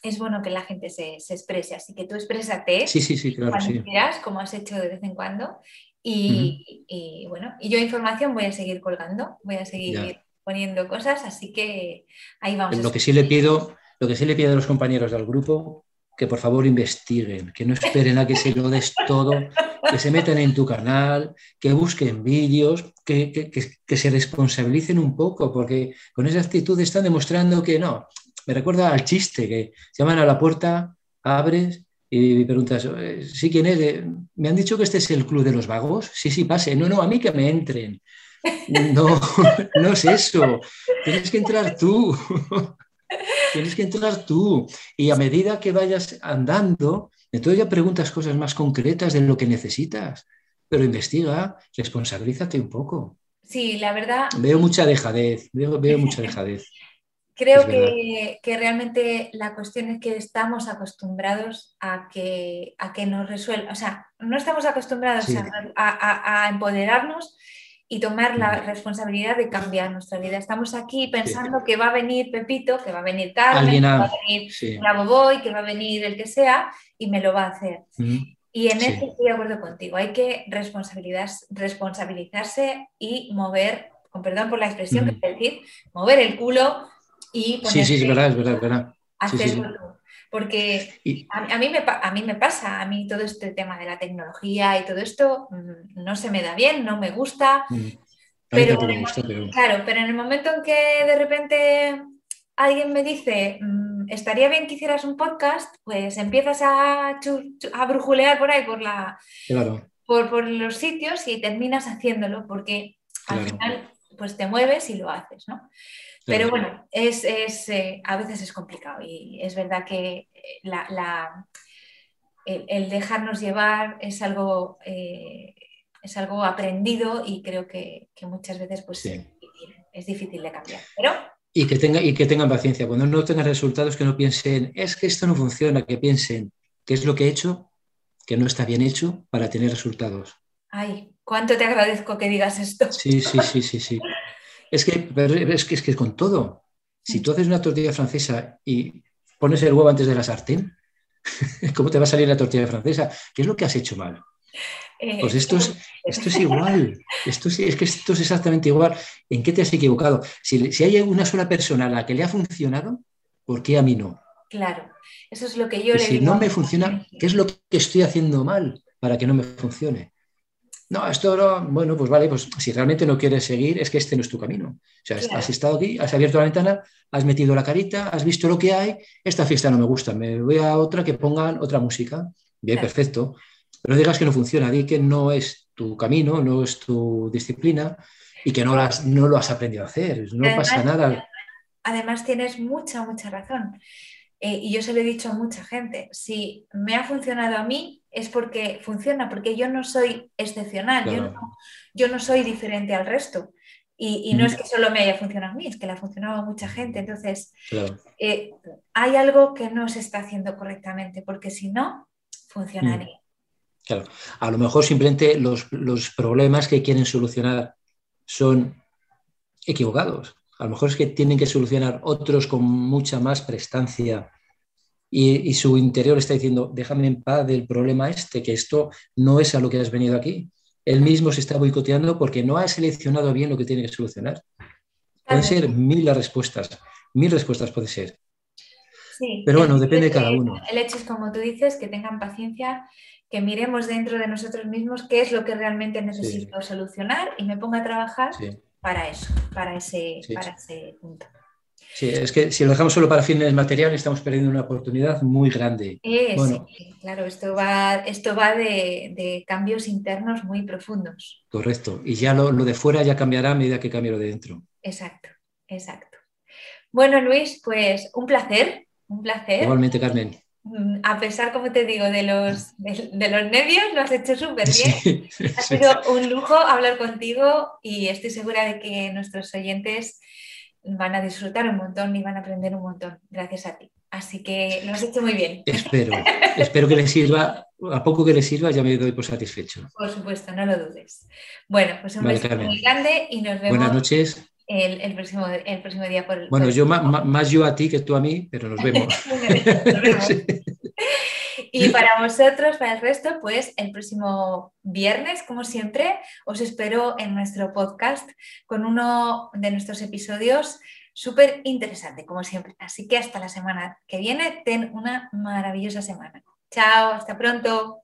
es bueno que la gente se, exprese. Así que tú exprésate sí, sí, sí, claro, cuando quieras, como has hecho de vez en cuando. Y, bueno, y yo información voy a seguir colgando, voy a seguir poniendo cosas, así que ahí vamos. Lo que sí le pido, lo que sí le pido a los compañeros del grupo que por favor investiguen, que no esperen a que se lo des todo, que se metan en tu canal, que busquen vídeos, que, que, se responsabilicen un poco, porque con esa actitud están demostrando que no. Me recuerda al chiste, que llaman a la puerta, abres y preguntas, eh, ¿sí quién es? Eh, ¿Me han dicho que este es el club de los vagos? Sí, sí, pase. No, no, a mí que me entren. No, no es eso. Tienes que entrar tú. Tienes que entrar tú. Y a medida que vayas andando, entonces ya preguntas cosas más concretas de lo que necesitas. Pero investiga, responsabilízate un poco. Sí, la verdad. Veo mucha dejadez, veo, mucha dejadez. Creo que, realmente la cuestión es que estamos acostumbrados a que, a que nos resuelva, o sea, no estamos acostumbrados a, a, empoderarnos y tomar la responsabilidad de cambiar nuestra vida. Estamos aquí pensando que va a venir Pepito, que va a venir Carmen, que va a venir la Boboy, que va a venir el que sea y me lo va a hacer. Y en esto estoy de acuerdo contigo. Hay que responsabilizarse y mover, con perdón por la expresión que decir, mover el culo y Sí, sí, es verdad, es verdad, es verdad. Hacerlo porque a, mí me, a mí me pasa, a mí todo este tema de la tecnología y todo esto mm, no se me da bien, no me gusta. Mm. Pero, Claro, pero en el momento en que de repente alguien me dice, mm, estaría bien que hicieras un podcast, pues empiezas a, a brujulear por ahí, por, la, por, los sitios y terminas haciéndolo, porque al final pues te mueves y lo haces, ¿no? Pero bueno, es, eh, a veces es complicado y es verdad que la, el, dejarnos llevar es algo, eh, es algo aprendido y creo que, muchas veces pues, es, difícil, de cambiar. Pero... Y que, tenga, y que tengan paciencia. Cuando no tengan resultados, que no piensen, es que esto no funciona, que piensen, ¿qué es lo que he hecho? Que no está bien hecho para tener resultados. Ay, cuánto te agradezco que digas esto. Sí, sí, sí, sí, sí. Es que, es que, es que con todo. Si tú haces una tortilla francesa y pones el huevo antes de la sartén, ¿cómo te va a salir la tortilla francesa? ¿Qué es lo que has hecho mal? Eh, pues esto es, esto es igual, esto es, es, que esto es exactamente igual. ¿En qué te has equivocado? Si, si, hay una sola persona a la que le ha funcionado, ¿por qué a mí no? Claro, eso es lo que yo le si no me funciona, ¿qué es lo que estoy haciendo mal para que no me funcione? No, esto no, bueno, pues vale, pues si realmente no quieres seguir, es que este no es tu camino. O sea, has estado aquí, has abierto la ventana, has metido la carita, has visto lo que hay, esta fiesta no me gusta, me voy a otra que pongan otra música. Bien, perfecto. Pero digas que no funciona, di que no es tu camino, no es tu disciplina y que no, las, no lo has aprendido a hacer, no pasa nada. Además, tienes mucha, mucha razón. Eh, y yo se lo he dicho a mucha gente, si me ha funcionado a mí es porque funciona, porque yo no soy excepcional, yo, no, soy diferente al resto. Y, no es que solo me haya funcionado a mí, es que le ha funcionado a mucha gente. Entonces, eh, hay algo que no se está haciendo correctamente, porque si no, funcionaría. Mm. Claro, a lo mejor simplemente los, los problemas que quieren solucionar son equivocados. A lo mejor es que tienen que solucionar otros con mucha más prestancia y, su interior está diciendo, déjame en paz del problema este, que esto no es a lo que has venido aquí. Él mismo se está boicoteando porque no ha seleccionado bien lo que tiene que solucionar. Pueden ser mil las respuestas, mil respuestas puede ser. Pero bueno, depende de cada uno. El hecho es, como tú dices, que tengan paciencia, que miremos dentro de nosotros mismos qué es lo que realmente necesito solucionar y me ponga a trabajar para eso, para ese, para ese punto. Sí, es que si lo dejamos solo para fines materiales estamos perdiendo una oportunidad muy grande. bueno, claro, esto va, esto va de, cambios internos muy profundos. Correcto, y ya lo, de fuera ya cambiará a medida que cambie lo de dentro. Exacto, exacto. Bueno, Luis, pues un placer, un placer. Igualmente, Carmen. Mm, a pesar, como te digo, de los, de, los nervios, lo has hecho súper bien. ha sido un lujo hablar contigo y estoy segura de que nuestros oyentes van a disfrutar un montón y van a aprender un montón gracias a ti. Así que lo has hecho muy bien. Espero, espero que les sirva, a poco que les sirva ya me doy por satisfecho. Por supuesto, no lo dudes. Bueno, pues un beso muy grande y nos vemos. Buenas noches. El, próximo, el próximo día por Bueno, yo más, yo a ti que tú a mí, pero nos vemos. Y para vosotros, para el resto, pues el próximo viernes, como siempre, os espero en nuestro podcast con uno de nuestros episodios súper interesante, como siempre. Así que hasta la semana que viene, ten una maravillosa semana. Chao, hasta pronto.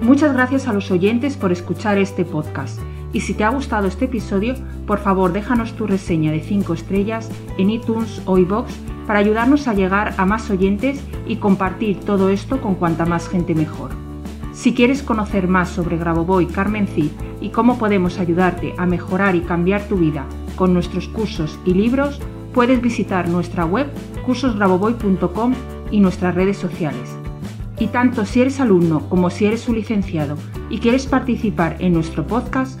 Muchas gracias a los oyentes por escuchar este podcast. Y si te ha gustado este episodio, por favor déjanos tu reseña de 5 estrellas en iTunes o iBox para ayudarnos a llegar a más oyentes y compartir todo esto con cuanta más gente mejor. Si quieres conocer más sobre Grabovoi Carmen Cid y cómo podemos ayudarte a mejorar y cambiar tu vida con nuestros cursos y libros, puedes visitar nuestra web cursosgrabovoy.com y nuestras redes sociales. Y tanto si eres alumno como si eres un licenciado y quieres participar en nuestro podcast,